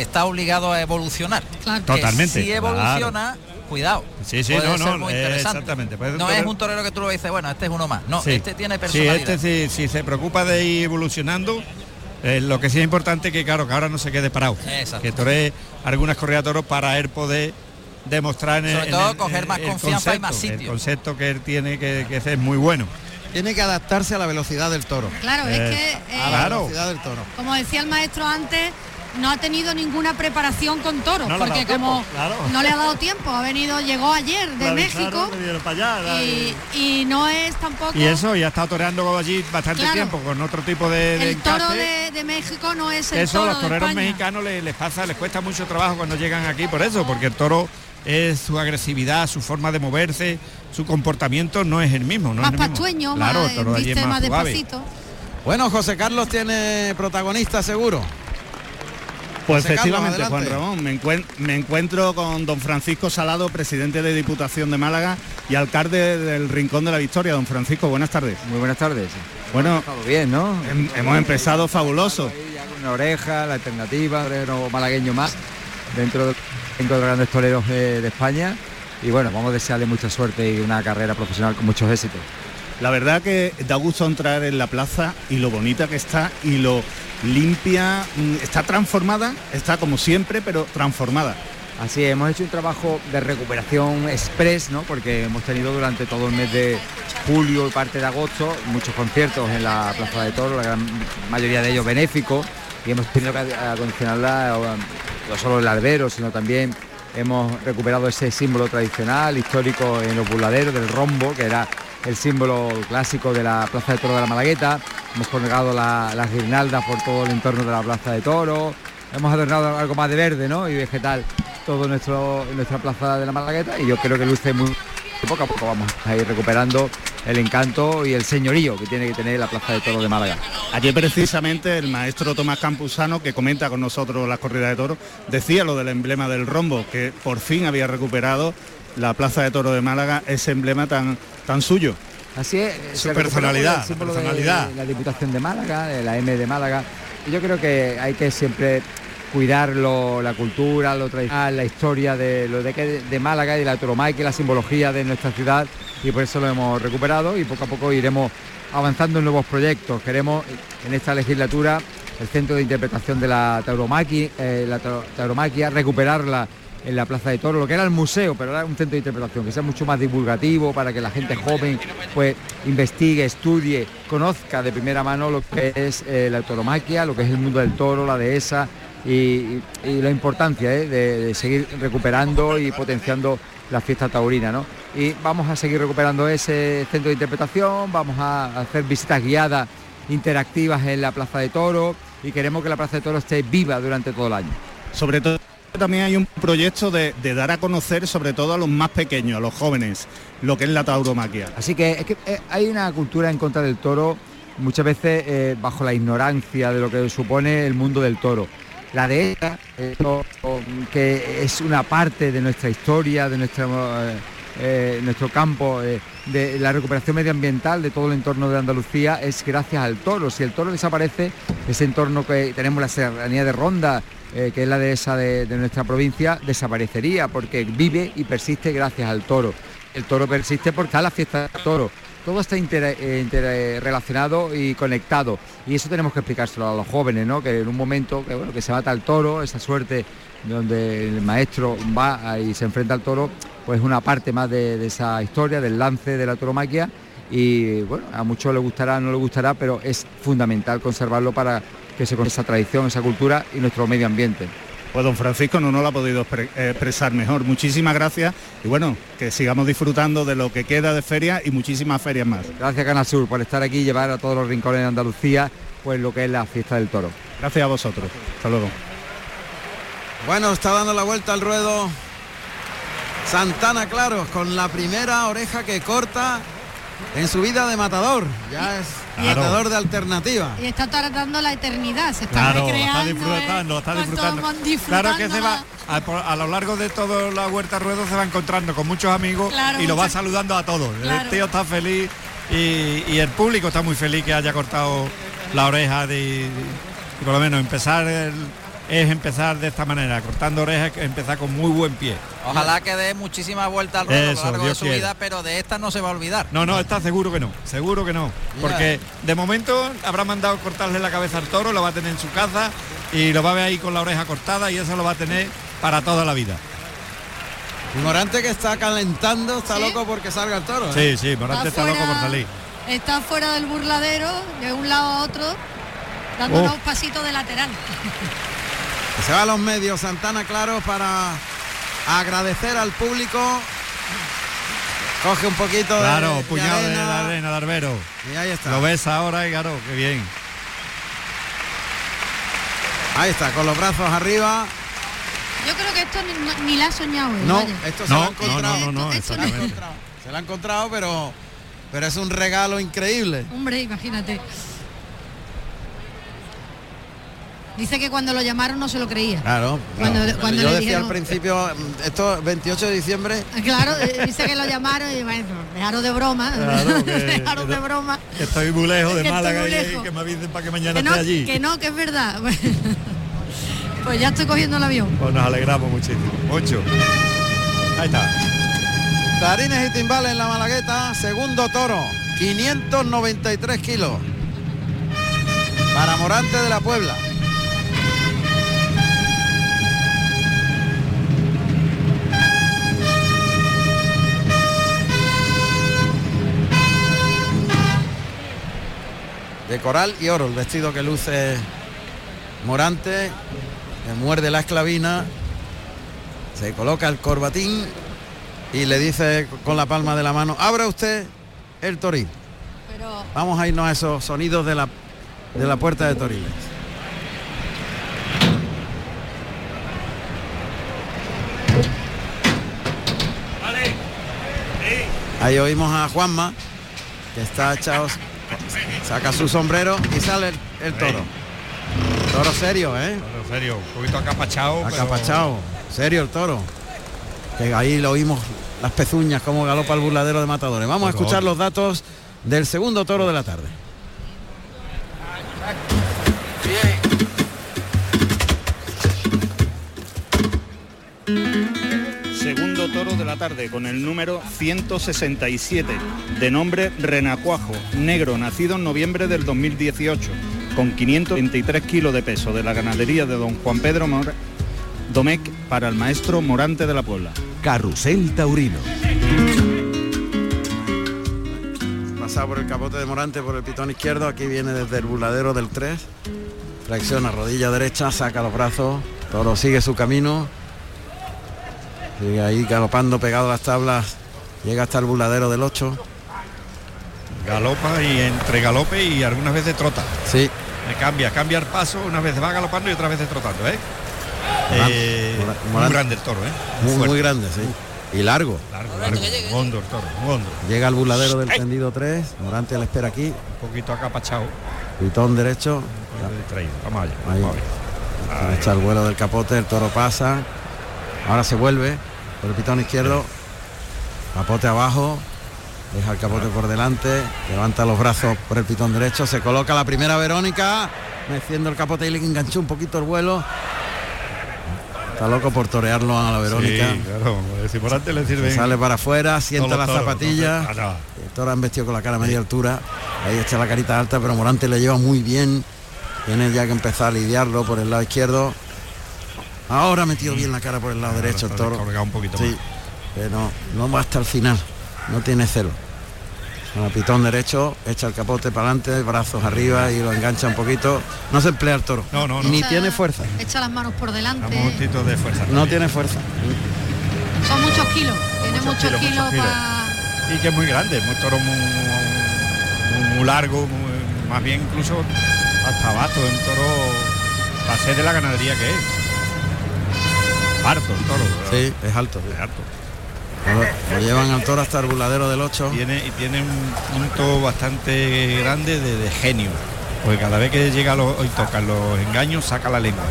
está obligado a evolucionar. Totalmente. si evoluciona, cuidado. Sí, sí, no, no, exactamente. no es un torero que tú lo dices, bueno, este es uno más. No, este tiene personalidad. Sí, este si, se preocupa de ir evolucionando, eh, lo que sí es importante que claro, que ahora no se quede parado. Que toree algunas corridas toros para él poder demostrar Sobre en, todo coger más confianza y más sitio. El concepto que él tiene que, que es muy bueno tiene que adaptarse a la velocidad del toro. Claro, es eh, que a la velocidad del toro. Como decía el maestro antes, no ha tenido ninguna preparación con toros, porque como no le ha dado tiempo, ha venido, llegó ayer de México y, no es tampoco. Y eso, y ha estado toreando allí bastante tiempo con otro tipo de. el toro de, México no es el eso, toro los toreros mexicanos les, pasa, les cuesta mucho trabajo cuando llegan aquí por eso, porque el toro es su agresividad, su forma de moverse, su comportamiento no es el mismo. No más es pastueño, claro, más, toro allí más, despacito. Bueno, José Carlos tiene protagonista seguro. Pues efectivamente, Juan Ramón, me, encuentro con don Francisco Salado, presidente de Diputación de Málaga y alcalde del Rincón de la Victoria. Don Francisco, buenas tardes. Muy buenas tardes. Bueno, bien, ¿no? hemos empezado fabuloso. Una oreja, la alternativa, un malagueño más dentro de, dentro de los grandes toreros de, de España. Y bueno, vamos a desearle mucha suerte y una carrera profesional con muchos éxitos. La verdad que da gusto entrar en la plaza y lo bonita que está y lo limpia, mm, está transformada, está como siempre, pero transformada. Así hemos hecho un trabajo de recuperación express, ¿no? Porque hemos tenido durante todo el mes de julio y parte de agosto muchos conciertos en la Plaza de Toro, la gran mayoría de ellos benéficos, y hemos tenido que acondicionarla no solo el albero, sino también hemos recuperado ese símbolo tradicional, histórico en los burladeros del rombo, que era el símbolo clásico de la Plaza de Toro de la Malagueta. Hemos colgado las guirnaldas por todo el entorno de la Plaza de Toro. Hemos adornado algo más de verde ¿no? y vegetal todo nuestro, nuestra Plaza de la Malagueta y yo creo que luce muy poco a poco vamos a ir recuperando el encanto y el señorío que tiene que tener la Plaza de Toro de Málaga. Ayer precisamente el maestro Tomás Campuzano, que comenta con nosotros las corridas de toro, decía lo del emblema del rombo, que por fin había recuperado la Plaza de Toro de Málaga, ese emblema tan, tan suyo. Así es. Su personalidad, personalidad. la Diputación de Málaga, de la M de Málaga. Y yo creo que hay que siempre cuidar la cultura, lo tradicional, la historia de lo de, de Málaga y la tauromaquia, la simbología de nuestra ciudad y por eso lo hemos recuperado y poco a poco iremos avanzando en nuevos proyectos. Queremos en esta legislatura el centro de interpretación de la tauromaquia, eh, la tauromaquia recuperarla en la Plaza de Toro, lo que era el museo, pero era un centro de interpretación, que sea mucho más divulgativo para que la gente joven pues investigue, estudie, conozca de primera mano lo que es eh, la tauromaquia, lo que es el mundo del toro, la dehesa y, la importancia eh, de, seguir recuperando y potenciando la fiesta taurina. ¿no? Y vamos a seguir recuperando ese centro de interpretación, vamos a hacer visitas guiadas interactivas en la Plaza de Toro y queremos que la Plaza de Toro esté viva durante todo el año. Sobre todo también hay un proyecto de, dar a conocer sobre todo a los más pequeños, a los jóvenes, lo que es la tauromaquia. Así que, es que eh, hay una cultura en contra del toro muchas veces eh, bajo la ignorancia de lo que supone el mundo del toro. La de ella, que es una parte de nuestra historia, de eh, nuestro campo, de la recuperación medioambiental de todo el entorno de Andalucía, es gracias al toro. Si el toro desaparece, ese entorno que tenemos la serranía de Ronda, eh, que es la dehesa de, de nuestra provincia, desaparecería porque vive y persiste gracias al toro. El toro persiste porque está la fiesta del toro. Todo está interrelacionado y conectado. Y eso tenemos que explicárselo a los jóvenes, ¿no? Que en un momento que, bueno, que se mata el toro, esa suerte donde el maestro va y se enfrenta al toro, pues una parte más de, de esa historia, del lance de la toromaquia. Y bueno, a muchos les gustará, no les gustará, pero es fundamental conservarlo para que se con esa tradición, esa cultura y nuestro medio ambiente. Pues don Francisco no nos lo ha podido expresar mejor. Muchísimas gracias y bueno, que sigamos disfrutando de lo que queda de feria y muchísimas ferias más. Gracias Canal Sur por estar aquí y llevar a todos los rincones de Andalucía pues lo que es la fiesta del toro. Gracias a vosotros. Hasta luego. Bueno, está dando la vuelta al ruedo Santana Claros con la primera oreja que corta en su vida de matador. Ya es matador de alternativa. Y está tratando la eternidad, se está recreando. Está disfrutando, está disfrutando. Claro que se va, a, lo largo de toda la huerta ruedo se va encontrando con muchos amigos y lo va saludando a todos. El tío está feliz y, el público está muy feliz que haya cortado la oreja de, por lo menos empezar es empezar de esta manera, cortando orejas, empezar con muy buen pie. Ojalá que dé muchísimas vueltas al ruedo a lo largo de su vida, pero de esta no se va a olvidar. No, no, está seguro que no, seguro que no. Porque de momento habrá mandado cortarle la cabeza al toro, lo va a tener en su casa y lo va a ver ahí con la oreja cortada y eso lo va a tener para toda la vida. Morante que está calentando, está loco porque salga el toro. ¿eh? Sí, sí, Morante está, loco por salir. Está fuera del burladero, de un lado a otro, dando unos pasitos de lateral. Se va a los medios Santana Claro para agradecer al público. Coge un poquito claro, de, puñado de, la arena de Arbero. Y ahí está. Lo ves ahora y claro, qué bien. Ahí está, con los brazos arriba. Yo creo que esto ni, la ha soñado. no, esto se lo ha encontrado. No, no, no, se, lo ha encontrado, pero, pero es un regalo increíble. Hombre, imagínate. Dice que cuando lo llamaron no se lo creía. Claro. Cuando, yo decía al principio, esto 28 de diciembre. Claro, eh, dice que lo llamaron y bueno, dejaron de broma. Claro, dejaron de broma. Que estoy muy lejos de Málaga y que me avisen para que mañana esté allí. Que no, que es verdad. Pues ya estoy cogiendo el avión. Pues nos alegramos muchísimo. Mucho. Ahí está. Tarines y timbales en la Malagueta, segundo toro, 593 kilos. Para Morante de la Puebla. De coral y oro, el vestido que luce Morante, que muerde la esclavina, se coloca el corbatín y le dice con la palma de la mano, abra usted el toril. Vamos a irnos a esos sonidos de la, de la puerta de Toriles. Ahí oímos a Juanma, que está echado Saca su sombrero y sale el, toro. Toro serio, ¿eh? Toro serio, un poquito acapachado. Acapachado, serio el toro. Que ahí lo oímos las pezuñas como galopa el burladero de matadores. Vamos a escuchar los datos del segundo toro de la tarde. Segundo toro de la tarde con el número 167, de nombre Renacuajo, negro, nacido en noviembre del 2018, con 523 kilos de peso de la ganadería de don Juan Pedro Domecq para el maestro Morante de la Puebla. Carrusel Taurino. Pasado por el capote de Morante por el pitón izquierdo, aquí viene desde el burladero del 3, flexiona rodilla derecha, saca los brazos, toro sigue su camino Sigue ahí galopando pegado a las tablas. Llega hasta el buladero del 8. Galopa y entre galope y algunas veces trota. Sí. Me cambia, cambia el paso, unas veces va galopando y otras veces trotando, ¿eh? eh muy grande el toro, ¿eh? Muy, grande, sí. Y largo. Largo, largo. Hondo el toro, hondo. Llega al buladero del tendido 3. Morante le espera aquí. Un poquito acapachado. Pitón derecho. Vamos allá. Ahí. Echa el vuelo del capote, el toro pasa. Ahora se vuelve por el pitón izquierdo, capote abajo, deja el capote por delante, levanta los brazos por el pitón derecho, se coloca la primera Verónica, meciendo el capote y le enganchó un poquito el vuelo. Está loco por torearlo a la Verónica. Sí, claro, si por antes le sirve. Sale para afuera, sienta las zapatillas. el toro han vestido con la cara a media altura. Ahí está la carita alta, pero Morante le lleva muy bien. Tiene ya que empezar a lidiarlo por el lado izquierdo. Ahora ha metido bien la cara por el lado derecho el toro. Un poquito sí, pero no va hasta el final. No tiene celo. Con el pitón derecho, echa el capote para adelante, brazos arriba y lo engancha un poquito. No se emplea el toro. No, no, Ni tiene fuerza. Echa las manos por delante. Un de fuerza. No tiene fuerza. Son muchos kilos. Tiene muchos, kilos, Y que es muy grande, muy toro muy, largo, más bien incluso hasta abajo, un toro va a ser de la ganadería que es. Harto el toro. Sí, es alto. Es alto. Lo, llevan al toro hasta el buladero del 8. Tiene, y tiene un punto bastante grande de, genio. Porque cada vez que llega y toca los engaños, saca la lengua.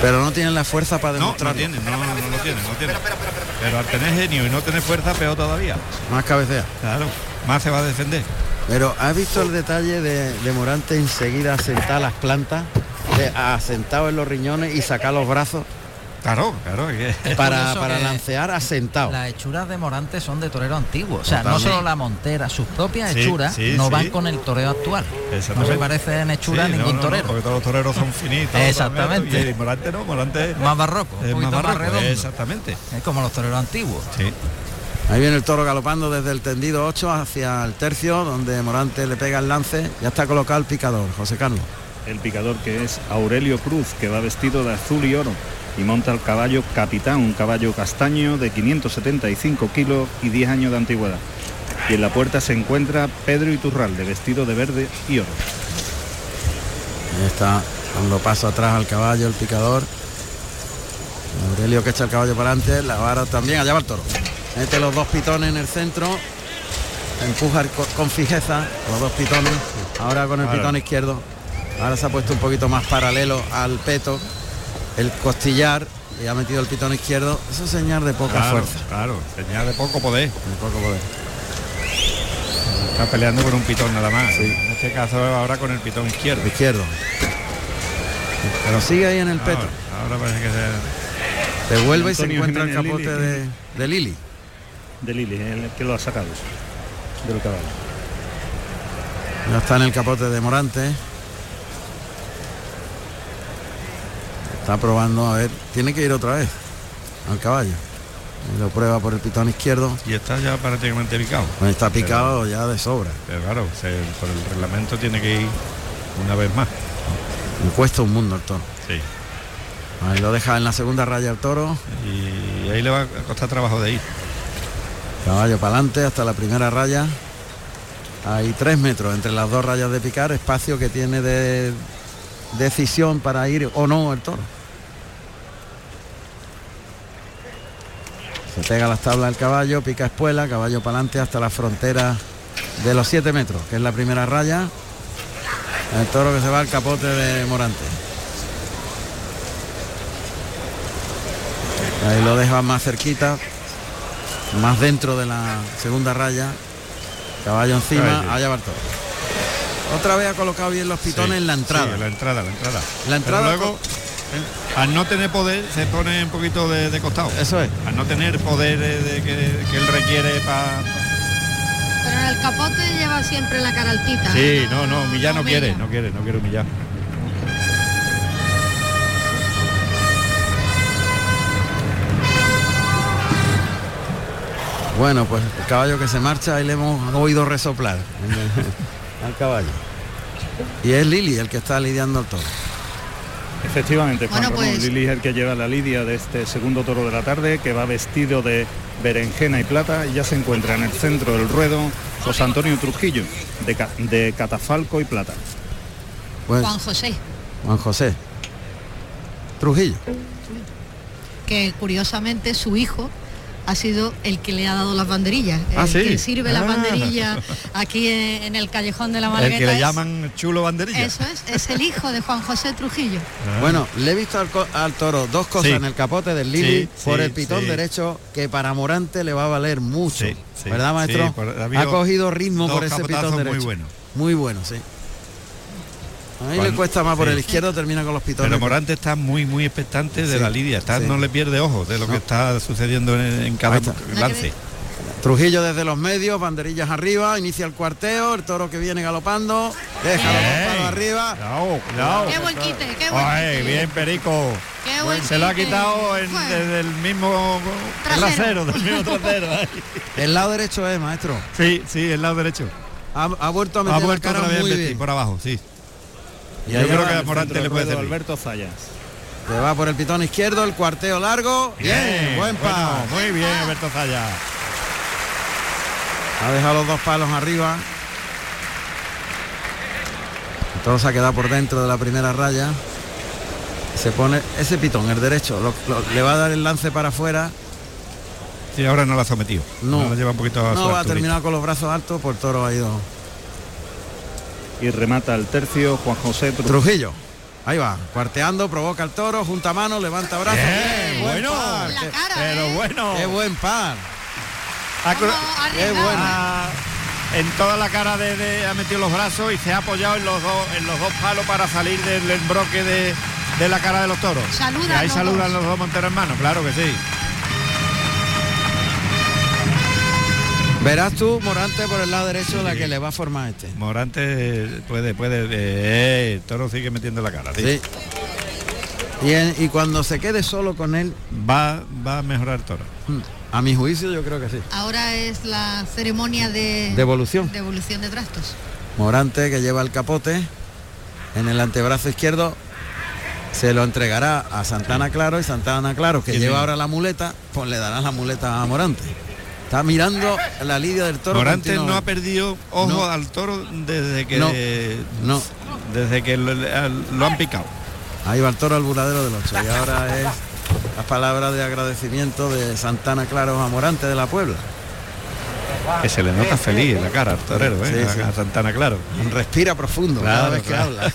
Pero no tienen la fuerza para demostrar. No, no tiene, no, no, lo tiene, no tiene. Pero al tener genio y no tener fuerza, peor todavía. Más cabecea. Claro, más se va a defender. Pero ¿has visto el detalle de, de Morante enseguida sentar las plantas? Asentado en los riñones y sacar los brazos Claro, claro. Para, para lancear asentado. Las hechuras de Morante son de torero antiguo. O sea, no solo la montera, sus propias hechuras no van con el toreo actual. No se parece en hechura ningún torero. porque todos los toreros son finitos. Exactamente. Y Morante no, Morante más barroco, es más, barroco, Exactamente. Es como los toreros antiguos. Sí. Ahí viene el toro galopando desde el tendido 8 hacia el tercio, donde Morante le pega el lance. Ya está colocado el picador, José Carlos. El picador que es Aurelio Cruz, que va vestido de azul y oro y monta el caballo Capitán, un caballo castaño de 575 kilos y 10 años de antigüedad. Y en la puerta se encuentra Pedro Iturralde, vestido de verde y oro. Ahí está dando paso atrás al caballo, el picador. Aurelio que echa el caballo para adelante, la vara también, allá va el toro. Mete los dos pitones en el centro, empuja con fijeza los dos pitones, ahora con el pitón izquierdo. Ahora se ha puesto un poquito más paralelo al peto el costillar y ha metido el pitón izquierdo, eso es señal de poca fuerza. Claro, señal de poco poder. De poco poder. Está peleando con un pitón nada más. En este caso ahora con el pitón izquierdo. Izquierdo. Pero sigue ahí en el peto. Ahora parece que se... Devuelve y se encuentra el capote de, de Lili. De Lili, el que lo ha sacado del caballo. Ya está en el capote de Morante. Está probando, a ver, tiene que ir otra vez al caballo. lo prueba por el pitón izquierdo. Y está ya prácticamente picado. Está picado ya de sobra. Pero claro, por el reglamento tiene que ir una vez más. Me cuesta un mundo el toro. Sí. Ahí lo deja en la segunda raya el toro. Y ahí le va a costar trabajo de ir. Caballo para adelante hasta la primera raya. Hay tres metros entre las dos rayas de picar, espacio que tiene de decisión para ir o no el toro. Se pega las tablas del caballo, pica espuela, caballo para adelante hasta la frontera de los 7 metros, que es la primera raya. El toro que se va al capote de Morante. Ahí lo deja más cerquita, más dentro de la segunda raya. Caballo encima, allá va el toro. Otra vez ha colocado bien los pitones en la entrada. la entrada, la entrada. La entrada. luego, al no tener poder, se pone un poquito de, costado. Eso es. Al no tener poder de, que, él requiere para. Pero en el capote lleva siempre la cara altita. Sí, ¿eh? no, no, humillar no, quiere, no quiere, no quiere humillar. Bueno, pues el caballo que se marcha, ahí le hemos oído resoplar al caballo. Y es Lili el que está lidiando el toro. Efectivamente, Juan pues- Lili es el que lleva la lidia de este segundo toro de la tarde, que va vestido de berenjena y plata y ya se encuentra en el centro del ruedo José Antonio Trujillo, de, catafalco y plata. Pues, Juan José. Juan José. Trujillo. Que curiosamente su hijo ha sido el que le ha dado las banderillas, ah, el que sirve las ah. banderillas aquí en, el callejón de la Malagueta. El que le llaman chulo banderilla. Eso es, es el hijo de Juan José Trujillo. Ah. Bueno, le he visto al, toro dos cosas en el capote del Lili por el pitón derecho que para Morante le va a valer mucho. ¿Verdad, maestro? ha cogido ritmo por ese pitón derecho. Muy bueno. Muy bueno, sí. A le cuesta más por el izquierdo, termina con los pitones. Pero Morante está muy, muy expectante de la lidia. Está, No le pierde ojo de lo que está sucediendo en, cada lance. Trujillo desde los medios, banderillas arriba, inicia el cuarteo, el toro que viene galopando, déjalo arriba. Qué buen quite, qué buen Bien, Perico. Se lo ha quitado desde el mismo trasero, del mismo trasero. el lado derecho es, maestro. Sí, sí, el lado derecho. Ha, vuelto a meter ha vuelto la cara muy bien. por abajo, sí. Y Yo creo que Morante le puede Alberto Zayas. Se va por el pitón izquierdo, el cuarteo largo. Bien, buen par. muy bien, Alberto Zayas. Ha dejado los dos palos arriba. Se ha quedado por dentro de la primera raya. Se pone ese pitón, el derecho, le va a dar el lance para afuera. Sí, ahora no lo ha sometido. No, lleva un poquito a No va a terminar con los brazos altos, por toro ha ido y remata el tercio Juan José Trujillo. Ahí va, cuarteando, provoca el toro, junta mano, levanta brazos. bueno, pero ¿eh? bueno. Qué buen par. qué bueno. en toda la cara de, ha metido los brazos y se ha apoyado en los dos en los dos palos para salir del embroque de, de la cara de los toros. Saluda. Ahí saludan los dos monteros hermanos, claro que sí. Verás tú, Morante por el lado derecho la que le va a formar este. Morante puede, puede, eh, el toro sigue metiendo la cara. Sí. Y, y, cuando se quede solo con él. Va, va a mejorar toro. Hmm. A mi juicio yo creo que sí. Ahora es la ceremonia de, devolución. De evolución de trastos. Morante que lleva el capote en el antebrazo izquierdo se lo entregará a Santana Claro y Santana Claro que lleva ahora la muleta, pues le dará la muleta a Morante. Está mirando la lidia del toro. Morante no ha perdido ojo al toro desde que no, desde que lo, han picado. Ahí va el toro al buradero del 8 y ahora es las palabras de agradecimiento de Santana Claro a Morante de la Puebla. Que se le nota feliz en la cara al torero, ¿eh? a, Santana Claro. Respira profundo cada vez que habla.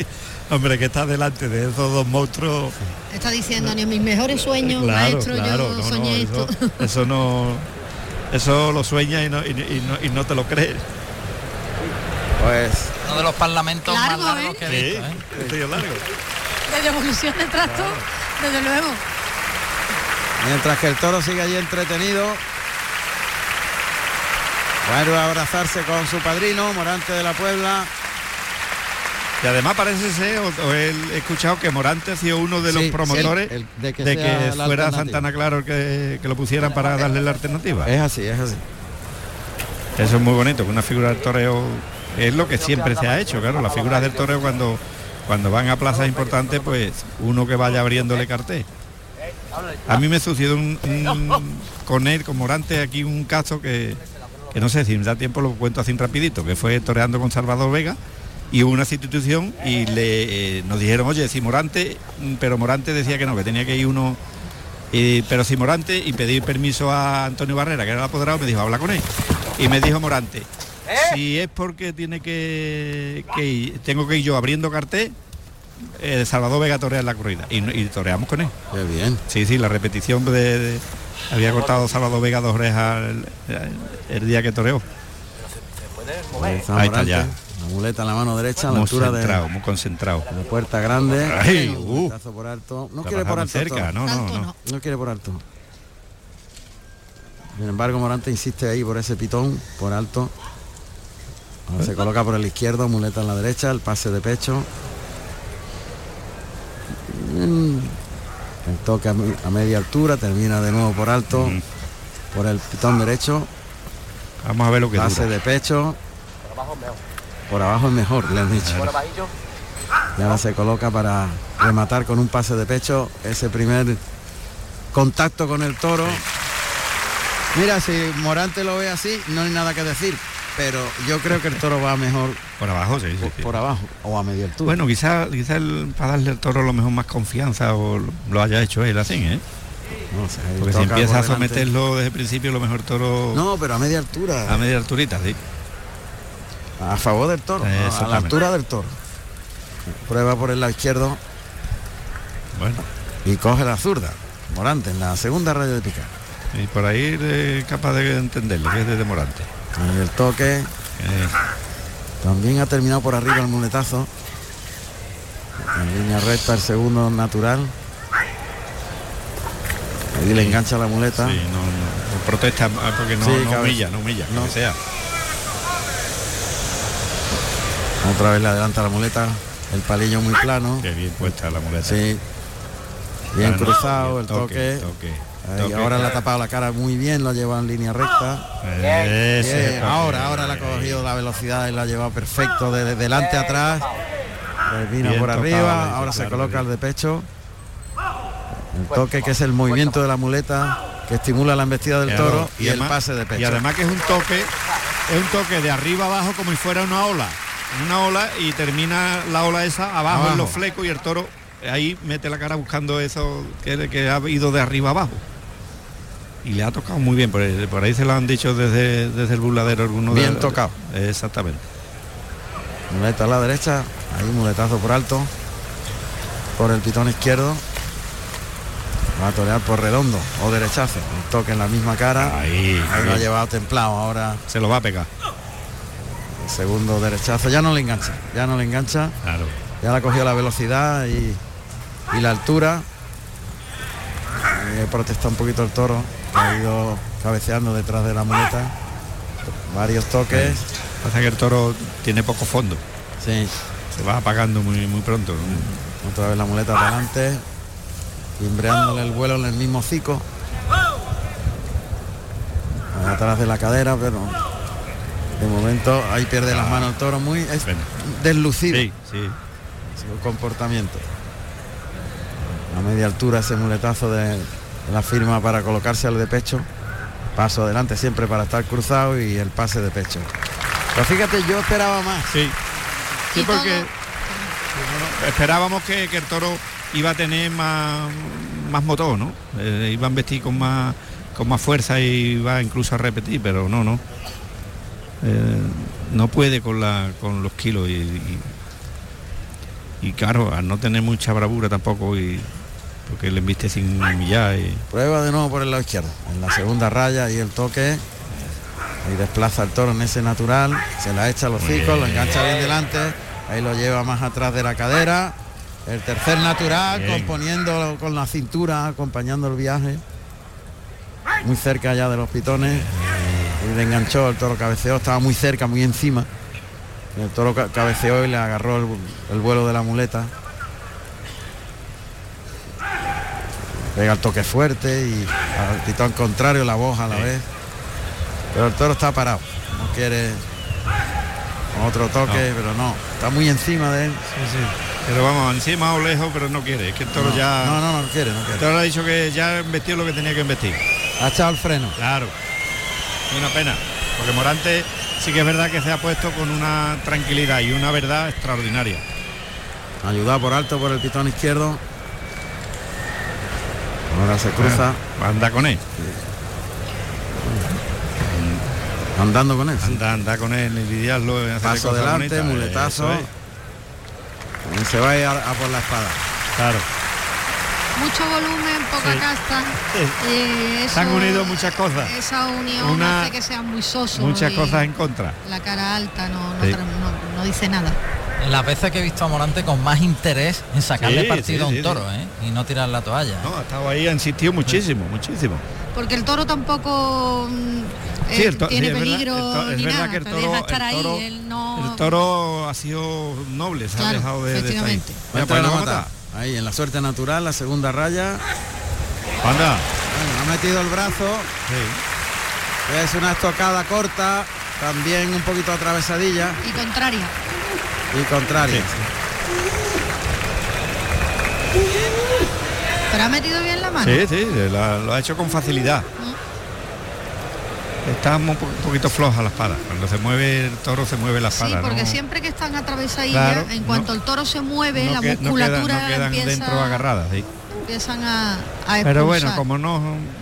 Hombre, que está delante de esos dos monstruos. Está diciendo, ni en mis mejores sueños, maestro, yo soñé esto. Eso no eso lo sueña y no, y, no, te lo crees. Pues. Uno de los parlamentos más largos ¿eh? que he visto. Sí, ¿eh? largo. De devolución de trato, desde luego. Mientras que el toro sigue allí entretenido. Vuelve a abrazarse con su padrino, Morante de la Puebla. Y además parece ser, o, he escuchado que Morante ha sido uno de los promotores de que, fuera Santana Claro que, que, lo pusieran para darle la alternativa. Es así, es así. Eso es muy bonito, que una figura del toreo es lo que siempre se ha hecho, claro, las figuras del toreo cuando, cuando van a plazas importantes, pues uno que vaya abriéndole cartel. A mí me sucedió un, con él, con Morante, aquí un caso que, que no sé si me da tiempo, lo cuento así rapidito, que fue toreando con Salvador Vega y hubo una sustitución y le, eh, nos dijeron, oye, si Morante, mm, pero Morante decía que no, que tenía que ir uno, pero si Morante, y pedí permiso a Antonio Barrera, que era el apoderado, me dijo, habla con él. Y me dijo Morante, ¿Eh? si es porque tiene que, ir, tengo que ir yo abriendo cartel, eh, Salvador Vega torea en la corrida y, toreamos con él. Qué bien. Sí, sí, la repetición de, había cortado Salvador Vega dos orejas el, día que toreó. Ahí está ya. Muleta en la mano derecha a la altura de muy concentrado. La puerta grande. Ay, uh, por alto. No quiere por alto. Cerca, no, no, no, no. quiere por alto. Sin embargo, Morante insiste ahí por ese pitón, por alto. se coloca por el izquierdo, muleta en la derecha, el pase de pecho. Mm. El toque a, media altura, termina de nuevo por alto, por el pitón derecho. Vamos a ver lo que Pase de pecho. Por abajo es mejor, le han dicho. Y ahora se coloca para rematar con un pase de pecho ese primer contacto con el toro. Mira, si Morante lo ve así, no hay nada que decir. Pero yo creo que el toro va mejor por abajo, sí, por, abajo o a media altura. Bueno, quizás quizá para darle al toro lo mejor más confianza o lo haya hecho él así, ¿eh? Porque si empieza a someterlo desde el principio, lo mejor toro. No, pero a media altura. A media alturita, sí. A favor del toro, a la altura del toro. Prueba por el lado izquierdo. Bueno. Y coge la zurda. Morante en la segunda radio de picar. Y por ahí capaz de entenderlo, que es de Morante. En el toque. Eh. También ha terminado por arriba el muletazo. En línea recta el segundo natural. Ahí le engancha la muleta. Sí, no, protesta porque no, humilla, no humilla, no sea. Otra vez le adelanta la muleta, el palillo muy plano. Qué bien puesta la muleta. Sí. Bien cruzado, el toque. ahora le ha tapado la cara muy bien, lo ha llevado en línea recta. Ahora, ahora le ha cogido la velocidad y la ha llevado perfecto de, delante atrás. vino por arriba, ahora se coloca el de pecho. El toque que es el movimiento de la muleta que estimula la embestida del toro y, el pase de pecho. Y además que es un toque, es un toque de arriba abajo como si fuera una ola una ola y termina la ola esa abajo, en los flecos y el toro ahí mete la cara buscando eso que, que ha ido de arriba abajo. Y le ha tocado muy bien, por ahí, se lo han dicho desde, desde el burladero alguno Bien tocado. Exactamente. Muleta a la derecha, ahí muletazo por alto, por el pitón izquierdo. Va a torear por redondo o derechazo. Un toque en la misma cara. Ahí, lo ha llevado templado ahora. Se lo va a pegar. El segundo derechazo, ya no le engancha, ya no le engancha. Claro. Ya le ha cogido la velocidad y, la altura. Eh, protesta un poquito el toro, ha ido cabeceando detrás de la muleta. Varios toques. Pasa que el toro tiene poco fondo. Sí. Se va apagando muy, muy pronto. Otra vez la muleta adelante, timbreándole el vuelo en el mismo cico. Atrás de la cadera, pero de momento ahí pierde las manos el toro muy deslucido. Sí, sí. Su comportamiento. A media altura ese muletazo de, la firma para colocarse al de pecho. Paso adelante siempre para estar cruzado y el pase de pecho. Pero fíjate, yo esperaba más. Sí. Sí, porque esperábamos que, el toro iba a tener más, más motor, ¿no? Eh, iba a vestir con más con más fuerza y va incluso a repetir, pero no, no. Eh, no puede con la con los kilos y, y, claro, al no tener mucha bravura tampoco y porque le enviste sin millar y... Prueba de nuevo por el lado izquierdo, en la segunda raya y el toque y desplaza el toro en ese natural, se la echa a los ciclos, lo engancha bien delante, ahí lo lleva más atrás de la cadera, el tercer natural, componiendo con la cintura, acompañando el viaje, muy cerca ya de los pitones, y le enganchó, el toro cabeceó, estaba muy cerca, muy encima, el toro cabeceó y le agarró el, vuelo de la muleta. Pega el toque fuerte y al pitón contrario la voz a la vez. Pero el toro está parado. No quiere otro toque, pero no. Está muy encima de él. Sí, sí. Pero vamos, encima o lejos, pero no quiere. Es que el toro ya. No, no, no quiere, no quiere. El toro ha dicho que ya investió lo que tenía que investir. Ha echado el freno. Claro. Una pena. Porque Morante sí que es verdad que se ha puesto con una tranquilidad y una verdad extraordinaria. Ayudado por alto por el pitón izquierdo. Ahora se cruza. anda con él. Andando con él. Anda, anda con él, lidiarlo. Paso adelante, muletazo. Y se va a, por la espada. Claro. Mucho volumen, poca casta. se han unido muchas cosas. Esa unión hace que sean muy sosos. Muchas cosas en contra. La cara alta no, no, dice nada. Las veces que he visto a Morante con más interés en sacarle partido a un toro ¿eh? y no tirar la toalla. No, ha estado ahí, ha insistido muchísimo, muchísimo. Porque el toro tampoco eh, tiene peligro es verdad, que el toro, el toro, ha sido noble, se ha dejado de, de ahí. en la suerte natural, la segunda raya. Anda. ha metido el brazo. Es una estocada corta, también un poquito atravesadilla. Y contraria. Y contraria. Pero ha metido bien la mano. Sí, sí, lo ha hecho con facilidad. Está un poquito floja la espada. Cuando se mueve el toro se mueve la espada. Sí, porque siempre que están atravesadillas, en cuanto el toro se mueve, la musculatura quedan, dentro agarradas. Empiezan a, Pero bueno, como no,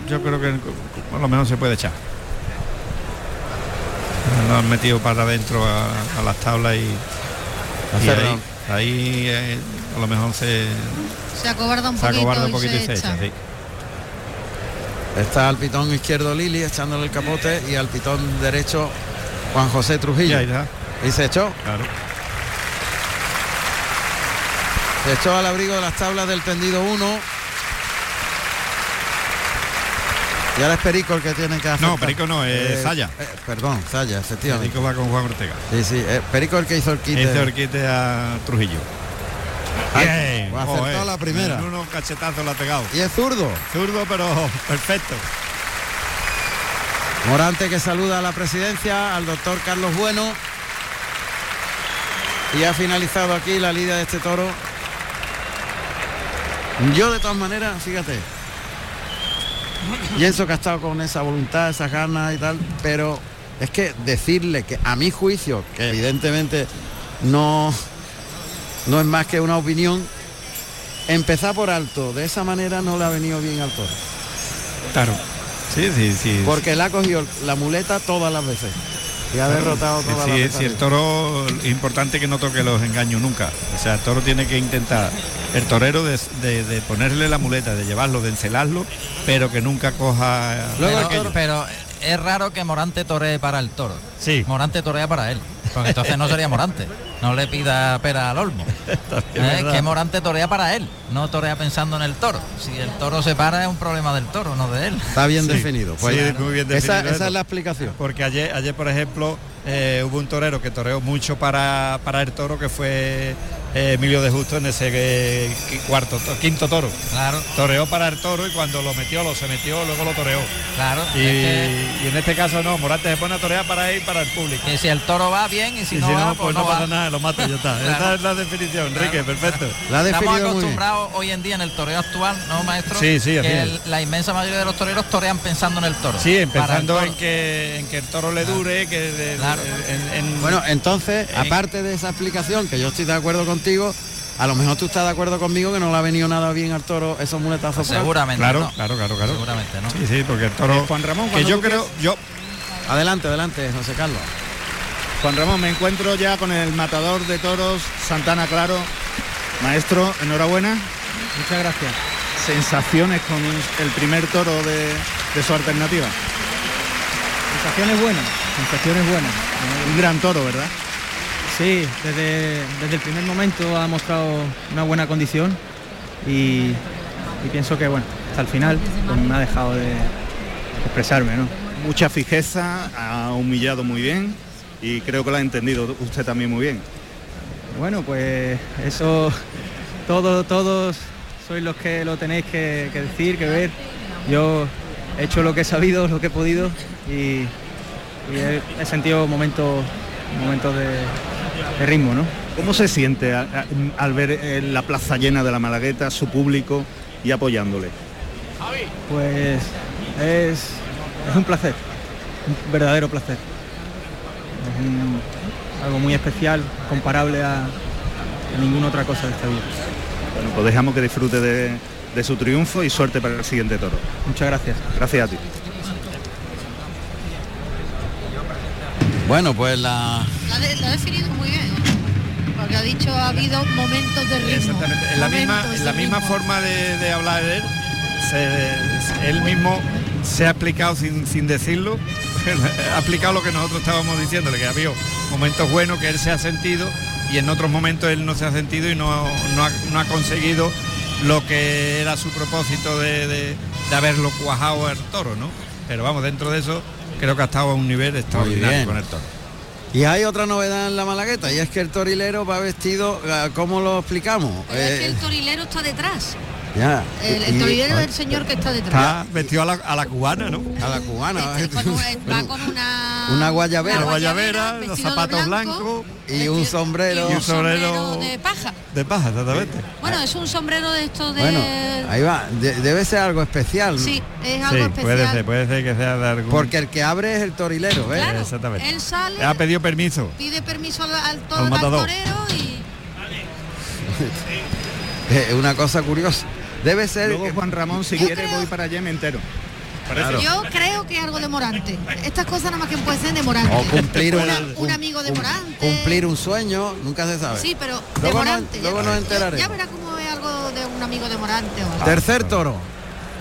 yo creo que a lo mejor se puede echar. Lo han metido para adentro a, las tablas y, ahí, eh, a lo mejor se se acobarda un poquito, un poquito y se, echa. Está al pitón izquierdo Lili echándole el capote y al pitón derecho Juan José Trujillo. Y se echó. Claro. Se echó al abrigo de las tablas del tendido 1. Y ahora es Perico el que tiene que hacer. No, Perico no, es eh, Saya. Eh, perdón, Saya, efectivamente. Perico va con Juan Ortega. Sí, sí, eh, Perico el que hizo el quite. Hizo el quite a Trujillo. Bien. Acertó la primera. Unos cachetazos la ha pegado. Y es zurdo. Zurdo, pero perfecto. Morante que saluda a la presidencia, al doctor Carlos Bueno. Y ha finalizado aquí la lidia de este toro. Yo de todas maneras, fíjate, pienso que ha estado con esa voluntad, esas ganas y tal, pero es que decirle que a mi juicio, que evidentemente no, no es más que una opinión, empezar por alto de esa manera no le ha venido bien al toro. Claro. Sí, sí, sí. Porque le ha cogido la muleta todas las veces. Y ha derrotado todas las veces. Sí, el toro, importante que no toque los engaños nunca. O sea, el toro tiene que intentar, el torero de, ponerle la muleta, de llevarlo, de encelarlo, pero que nunca coja... Luego pero, pero es raro que Morante toree para el toro. Sí. Morante torea para él. Porque entonces no sería Morante. No le pida pera al olmo. es que Morante torea para él, no torea pensando en el toro. Si el toro se para es un problema del toro, no de él. Está bien definido. Pues, muy bien definido. Esa, es la explicación. Porque ayer, ayer por ejemplo, eh, hubo un torero que toreó mucho para, para el toro, que fue eh, Emilio de Justo en ese eh, cuarto, quinto toro. Claro. Toreó para el toro y cuando lo metió, lo se metió, luego lo toreó. Claro. Y, en este caso no, Morante se pone a torear para ir para el público. Y si el toro va bien y si, no, va, pues, pues no, pasa nada, lo mata y ya está. Esa es la definición, Enrique, perfecto. La Estamos acostumbrados hoy en día en el toreo actual, ¿no, maestro? Sí, sí, que la inmensa mayoría de los toreros torean pensando en el toro. Sí, pensando en que, en que el toro le dure, que bueno, entonces, aparte de esa explicación, que yo estoy de acuerdo contigo, a lo mejor tú estás de acuerdo conmigo que no le ha venido nada bien al toro esos muletazos. Seguramente. Claro, claro, claro, claro. Seguramente, ¿no? Sí, sí, porque el toro. Eh, Juan Ramón, que yo creo, yo. Adelante, adelante, José Carlos. Juan Ramón, me encuentro ya con el matador de toros, Santana Claro. Maestro, enhorabuena. Muchas gracias. Sensaciones con el primer toro de, de su alternativa. Sensaciones buenas, sensaciones buenas. Un gran toro, ¿verdad? Sí, desde, desde el primer momento ha mostrado una buena condición y, pienso que bueno, hasta el final pues, me ha dejado de expresarme, ¿no? Mucha fijeza, ha humillado muy bien y creo que lo ha entendido usted también muy bien. Bueno, pues eso todos, todos sois los que lo tenéis que, decir, que ver. Yo he hecho lo que he sabido, lo que he podido y, he, sentido momentos, momentos de, ritmo, ¿no? ¿Cómo se siente al ver eh, la plaza llena de la Malagueta, su público y apoyándole? Pues es, un placer, un verdadero placer. Es algo muy especial, comparable a, ninguna otra cosa de esta vida. Bueno, pues dejamos que disfrute de, de su triunfo y suerte para el siguiente toro. Muchas gracias. Gracias a ti. Bueno, pues la... La, ha definido muy bien. Porque ha dicho ha habido momentos de ritmo. Exactamente. En la misma, la misma forma de, hablar de él, él mismo se ha explicado sin, decirlo, ha explicado lo que nosotros estábamos diciéndole, que había momentos buenos que él se ha sentido y en otros momentos él no se ha sentido y no, ha, conseguido lo que era su propósito de, de, de haberlo cuajado al toro, ¿no? Pero vamos, dentro de eso creo que ha estado a un nivel extraordinario con el toro. Y hay otra novedad en la Malagueta y es que el torilero va vestido, eh, ¿cómo lo explicamos? es que el eh, torilero está detrás. Ya. El, el señor que está detrás. Está vestido a la, cubana, ¿no? A la cubana. Este, va con una, una guayabera. Una guayabera, los zapatos blancos. Y un sombrero. Y un sombrero de paja. De paja, exactamente. Bueno, es un sombrero de estos de... Bueno, ahí va. debe ser algo especial. Sí, es algo especial. puede ser, puede ser que sea de algún... Porque el que abre es el torilero, ¿ves? exactamente. Él sale... Ha pedido permiso. Pide permiso al, al, torero y... es una cosa curiosa. Debe ser. Luego Juan Ramón, si quiere, voy para allá me entero. Yo creo que algo de Morante. Estas cosas nada más que pueden ser de Morante. O cumplir un amigo de Morante. Cumplir un sueño, nunca se sabe. Sí, pero de Morante. luego nos enteraremos. Ya, verá cómo es algo de un amigo de Morante. Tercer toro.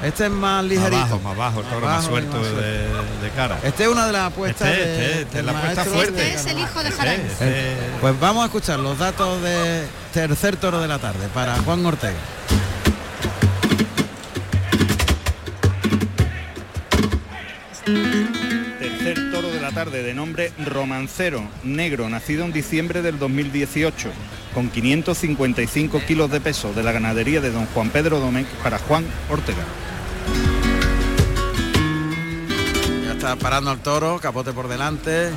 Este es más ligerito. Más bajo, más bajo, el toro más, suelto de, cara. Este es una de las apuestas este, de, este, la apuesta fuerte. Este es el hijo de. Este, pues vamos a escuchar los datos de tercer toro de la tarde para Juan Ortega. Tarde de nombre Romancero, negro, nacido en diciembre del 2018, con 555 kilos de peso de la ganadería de don Juan Pedro Domecq para Juan Ortega. Ya está parando el toro, capote por delante,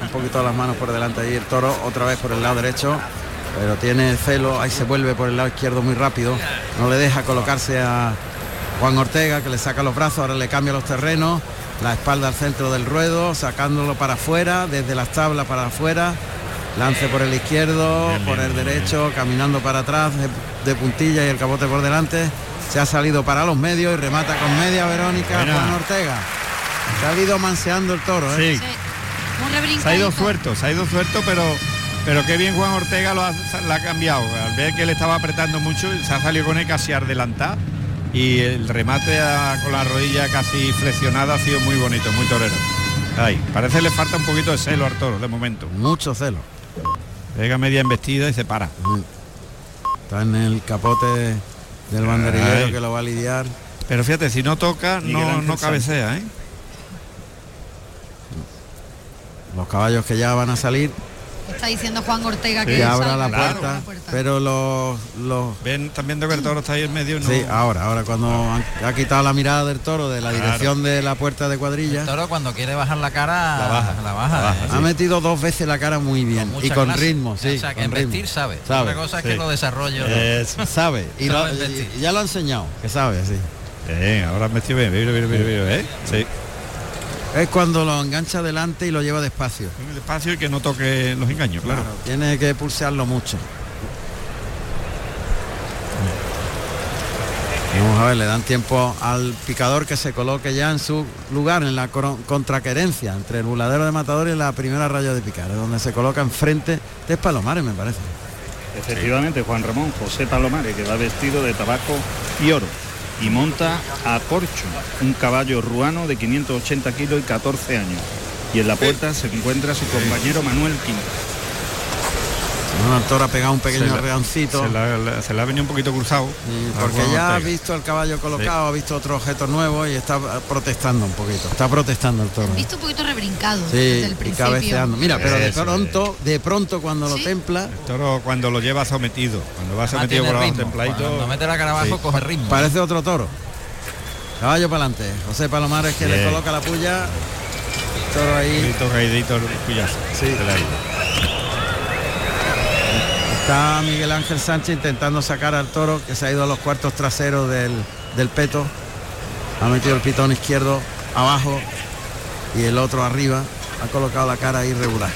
un poquito las manos por delante ahí el toro, otra vez por el lado derecho, pero tiene celo, ahí se vuelve por el lado izquierdo muy rápido, no le deja colocarse a Juan Ortega que le saca los brazos, ahora le cambia los terrenos la espalda al centro del ruedo, sacándolo para afuera, desde las tablas para afuera, lance por el izquierdo, por el derecho, caminando para atrás de, puntilla y el capote por delante, se ha salido para los medios y remata con media Verónica Juan Ortega. Se ha ido manseando el toro, ¿eh? Sí. Se ha ido suelto, se ha ido suelto, pero pero qué bien Juan Ortega lo ha, ha cambiado. Al ver que le estaba apretando mucho, se ha salido con él casi adelantado y el remate con la rodilla casi flexionada ha sido muy bonito, muy torero. Ay, parece que le falta un poquito de celo al toro de momento. Mucho celo. Pega media embestida y se para. Está en el capote del banderillero que lo va a lidiar. Pero fíjate, si no toca, no, no cabecea, ¿eh? Los caballos que ya van a salir Está diciendo Juan Ortega que abra la, puerta, pero los, ven están viendo que el toro está ahí en medio sí ahora ahora cuando ha quitado la mirada del toro de la dirección de la puerta de cuadrilla. El toro cuando quiere bajar la cara la baja la baja, ha metido dos veces la cara muy bien y con ritmo sí o sea que investir sabe sabe. Otra cosa es que lo desarrollo sabe y, ya lo ha enseñado que sabe sí. Ahora ha metido bien, bien, bien, bien, ¿eh? sí es cuando lo engancha adelante y lo lleva despacio. Despacio y que no toque los engaños, claro. tiene que pulsearlo mucho. Vamos a ver, le dan tiempo al picador que se coloque ya en su lugar, en la contraquerencia entre el buladero de matador y la primera raya de picar, donde se coloca enfrente de Palomares, me parece. Efectivamente, Juan Ramón José Palomares, que va vestido de tabaco y oro y monta a Corcho, un caballo ruano de 580 kilos y 14 años. Y en la puerta se encuentra su compañero Manuel Quinto. Bueno, el toro ha pegado un pequeño reancito. Se, le ha venido un poquito cruzado. porque ya ha visto el caballo colocado, ha visto otro objeto nuevo y está protestando un poquito. Está protestando el toro. Visto un poquito rebrincado sí, desde el principio. cabeceando. Mira, pero de pronto, de pronto cuando lo templa. El toro cuando lo lleva sometido, cuando va sometido con los templadito. Cuando mete la cara abajo coge ritmo. Parece otro toro. Caballo para adelante. José Palomares que le coloca la puya. Toro ahí. Caidito, Sí. Está Miguel Ángel Sánchez intentando sacar al toro que se ha ido a los cuartos traseros del, peto. Ha metido el pitón izquierdo abajo y el otro arriba. Ha colocado la cara irregular.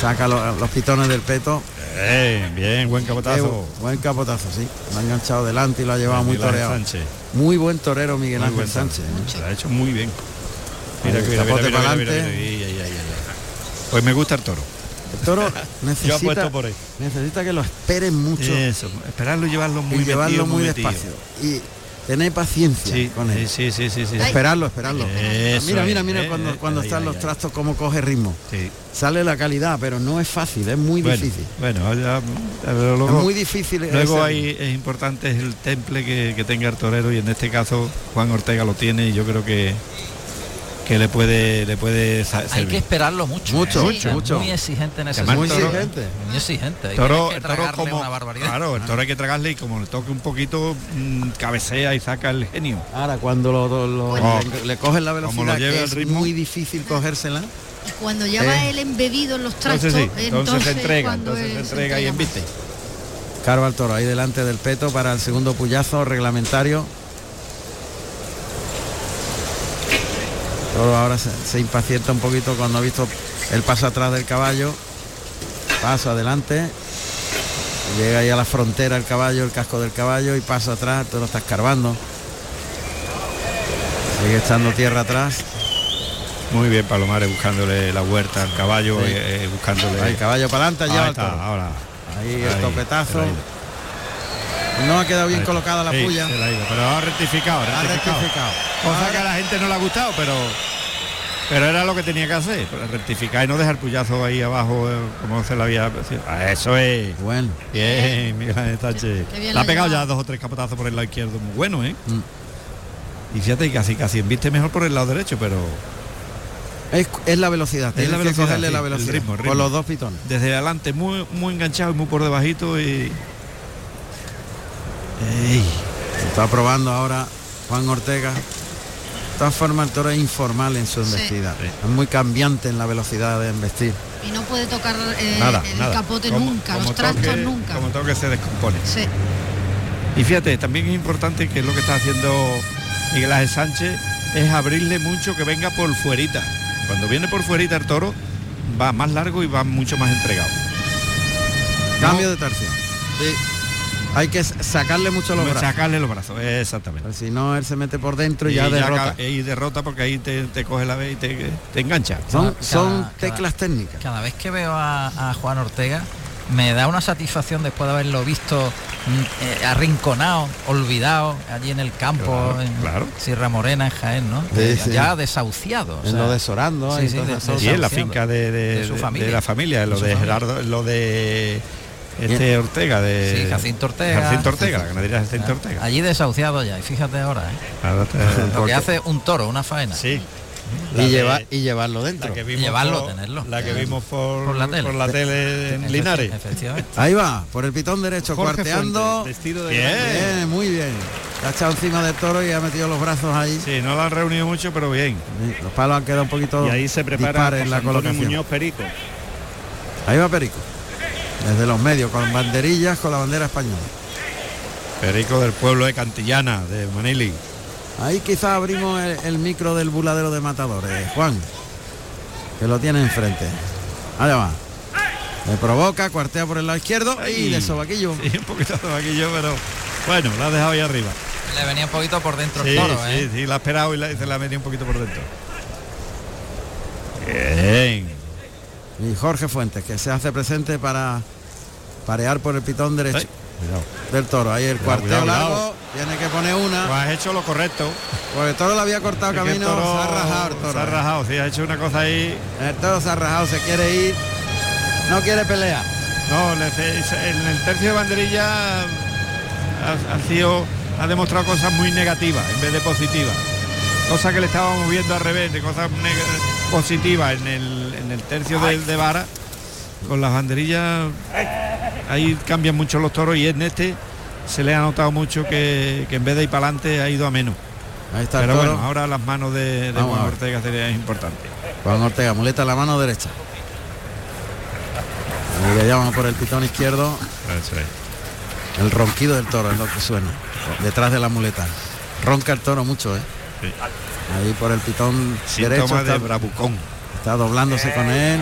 Saca los, pitones del peto. bien, buen capotazo. buen capotazo, sí. Lo ha enganchado delante y lo ha llevado muy toreado. Muy buen torero Miguel Ángel Sánchez. ¿eh? Lo ha hecho muy bien. Mira, mira, mira, Pues me gusta el toro. El toro necesita, necesita que lo esperen mucho. Eso, esperarlo y llevarlo muy, llevarlo muy, despacio. Y tener paciencia con él. Sí, sí, sí, sí, Esperarlo, esperarlo. mira, mira, mira eh, cuando, cuando están los trastos, cómo coge ritmo. Sale la calidad, pero no es fácil, es muy difícil. Bueno, ya, luego, es muy difícil. Luego ahí es importante el temple que, que tenga el torero y en este caso Juan Ortega lo tiene y yo creo que que le puede le puede hay que esperarlo mucho mucho mucho, mucho. muy exigente en ese muy exigente muy exigente. Hay toro, que toro como, una barbaridad. claro el toro hay que tragarle y como le toque un poquito mmm, cabecea y saca el genio. Ahora cuando lo, lo, oh. le, cogen la velocidad que es ritmo, muy difícil cogérsela y cuando ya va eh. el embebido en los trastos entonces, sí, entonces, se entrega entonces se entrega y embiste. Carva el toro ahí delante del peto para el segundo puyazo reglamentario Todo ahora se, impacienta un poquito cuando ha visto el paso atrás del caballo. Paso adelante. Llega ahí a la frontera el caballo, el casco del caballo y paso atrás, todo lo está escarbando. Sigue echando tierra atrás. Muy bien Palomares buscándole la huerta al caballo, eh, eh, buscándole. el caballo para adelante, ya está, ahora. Ahí, el topetazo. No ha quedado bien colocada la puya. pero ha rectificado, ha rectificado. Cosa que a la gente no le ha gustado, pero pero era lo que tenía que hacer, rectificar y no dejar puyazo ahí abajo eh, como se la había ah, Eso es. Bueno. Bien, Miguel Sánchez. La ha pegado ya dos o tres capotazos por el lado izquierdo, muy bueno, ¿eh? Mm. Y fíjate, casi casi viste mejor por el lado derecho, pero es, la velocidad, es la velocidad, la velocidad el ritmo, Con los dos pitones. Desde adelante muy muy enganchado y muy por debajito y Está probando ahora Juan Ortega. De todas formas, el toro es informal en su embestida. Es muy cambiante en la velocidad de embestir. Y no puede tocar eh, el capote nunca, los trastos nunca. Como todo que se descompone. Sí. Y fíjate, también es importante que lo que está haciendo Miguel Ángel Sánchez es abrirle mucho que venga por fuerita. Cuando viene por fuerita el toro, va más largo y va mucho más entregado. Cambio de tercio. Sí. Hay que sacarle mucho los brazos. Sacarle los brazos, exactamente. si no, él se mete por dentro y, ya derrota. y derrota porque ahí te, coge la vez y te, engancha. Son, son teclas técnicas. Cada vez que veo a, Juan Ortega, me da una satisfacción después de haberlo visto mm, eh, arrinconado, olvidado allí en el campo, en Sierra Morena, en Jaén, ¿no? Ya desahuciado. en lo de Sorando, sí, en la finca de, su familia. de la familia, lo de, Gerardo, lo de este Ortega de sí, Jacinto Ortega Jacinto Ortega la ganadería Jacinto Ortega allí desahuciado ya y fíjate ahora ¿eh? lo que hace un toro una faena sí y, llevar, y llevarlo dentro. llevarlo, tenerlo. La que vimos por, la tele, en Linares. Ahí va, por el pitón derecho, cuarteando. bien. muy bien. Ha echado encima del toro y ha metido los brazos ahí. Sí, no lo han reunido mucho, pero bien. los palos han quedado un poquito. Y ahí se prepara en la colocación. Muñoz Perico. Ahí va Perico. Desde los medios, con banderillas, con la bandera española. Perico del pueblo de Cantillana, de Manili. Ahí quizá abrimos el, micro del buladero de matadores, Juan, que lo tiene enfrente. Allá va. Me provoca, cuartea por el lado izquierdo y de sobaquillo. Sí, un poquito de sobaquillo, pero bueno, la ha dejado ahí arriba. Le venía un poquito por dentro el toro, sí, ¿eh? Sí, la ha esperado y, se la ha metido un poquito por dentro. Bien. Y Jorge Fuentes, que se hace presente para parear por el pitón derecho. Del toro, ahí el cuarteo largo, tiene que poner una. Pues has hecho lo correcto. Pues el toro le había cortado camino, se ha rajado el toro. Se ha rajado, sí, ha hecho una cosa ahí. El toro se ha rajado, se quiere ir, no quiere pelear. No, en el tercio de banderilla ha, sido, ha demostrado cosas muy negativas en vez de positivas. Cosas que le estábamos viendo al revés, de cosas positivas en el, en el tercio de, de vara con las banderillas ahí cambian mucho los toros y en este se le ha notado mucho que, en vez de ir para adelante ha ido a menos. Ahí está Pero bueno, ahora las manos de, Juan Ortega sería importante. Juan Ortega, muleta la mano derecha. Ahí le llaman por el pitón izquierdo. El ronquido del toro es lo que suena. Detrás de la muleta. Ronca el toro mucho, ¿eh? Ahí por el pitón derecho. de bravucón. Está doblándose con él.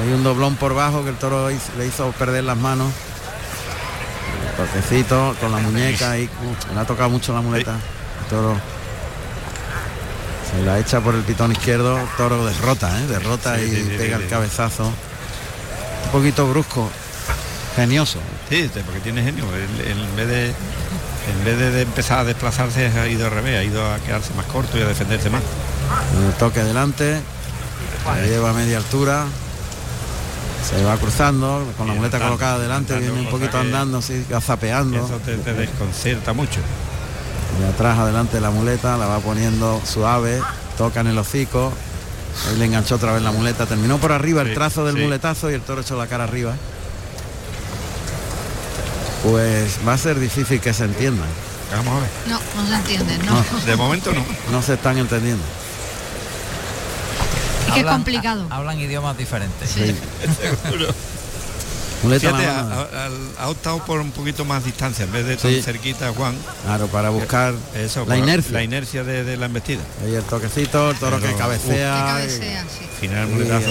Hay un doblón por bajo que el toro le hizo perder las manos. Toquecito con la muñeca y le ha tocado mucho la muleta. El toro se la echa por el pitón izquierdo. toro derrota, ¿eh? derrota y pega el cabezazo. Un poquito brusco, genioso. Sí, porque tiene genio. en vez de en vez de, empezar a desplazarse ha ido al revés, ha ido a quedarse más corto y a defenderse más. El toque adelante, lleva a media altura, se va cruzando con la muleta colocada adelante, viene un poquito andando, así, zapeando. Eso te, desconcerta mucho. Y atrás, adelante la muleta, la va poniendo suave, toca en el hocico. Ahí le enganchó otra vez la muleta, terminó por arriba el trazo del muletazo y el toro echó la cara arriba. Pues va a ser difícil que se entiendan. Vamos a ver. No, no se entienden, no. De momento no. No se están entendiendo que es complicado. hablan idiomas diferentes. Sí. Seguro. ha, optado por un poquito más distancia en vez de tan cerquita Juan. Claro, para buscar eso, la inercia. La inercia de, la embestida. Ahí el toquecito, el toro que cabecea. Final el muletazo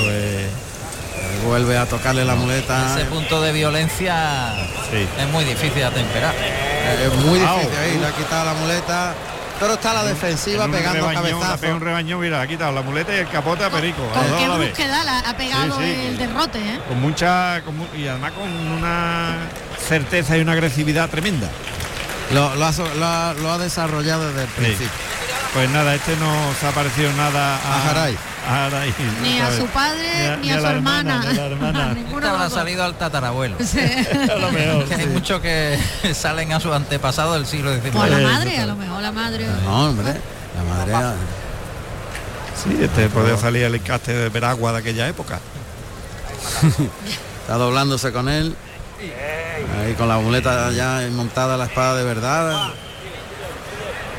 Vuelve a tocarle la muleta. Ese punto de violencia es muy difícil de atemperar. Es muy difícil ahí, le ha quitado la muleta pero está la defensiva pegando cabezazos. un rebaño, mira, ha quitado la muleta y el capote a Perico. Con qué búsqueda ha pegado el derrote, ¿eh? Con mucha, y además con una certeza y una agresividad tremenda. Lo, ha, desarrollado desde el principio. Pues nada, este no se ha parecido nada a, Jaray. Ni a su padre ni, a, su hermana. Ninguno habrá salido al tatarabuelo. a lo mejor, hay muchos que salen a su antepasado del siglo XIX. O a la madre, a lo mejor la madre. No, hombre, la madre. Sí, este podría salir el encaste de Veragua de aquella época. Está doblándose con él. Ahí con la muleta ya montada la espada de verdad.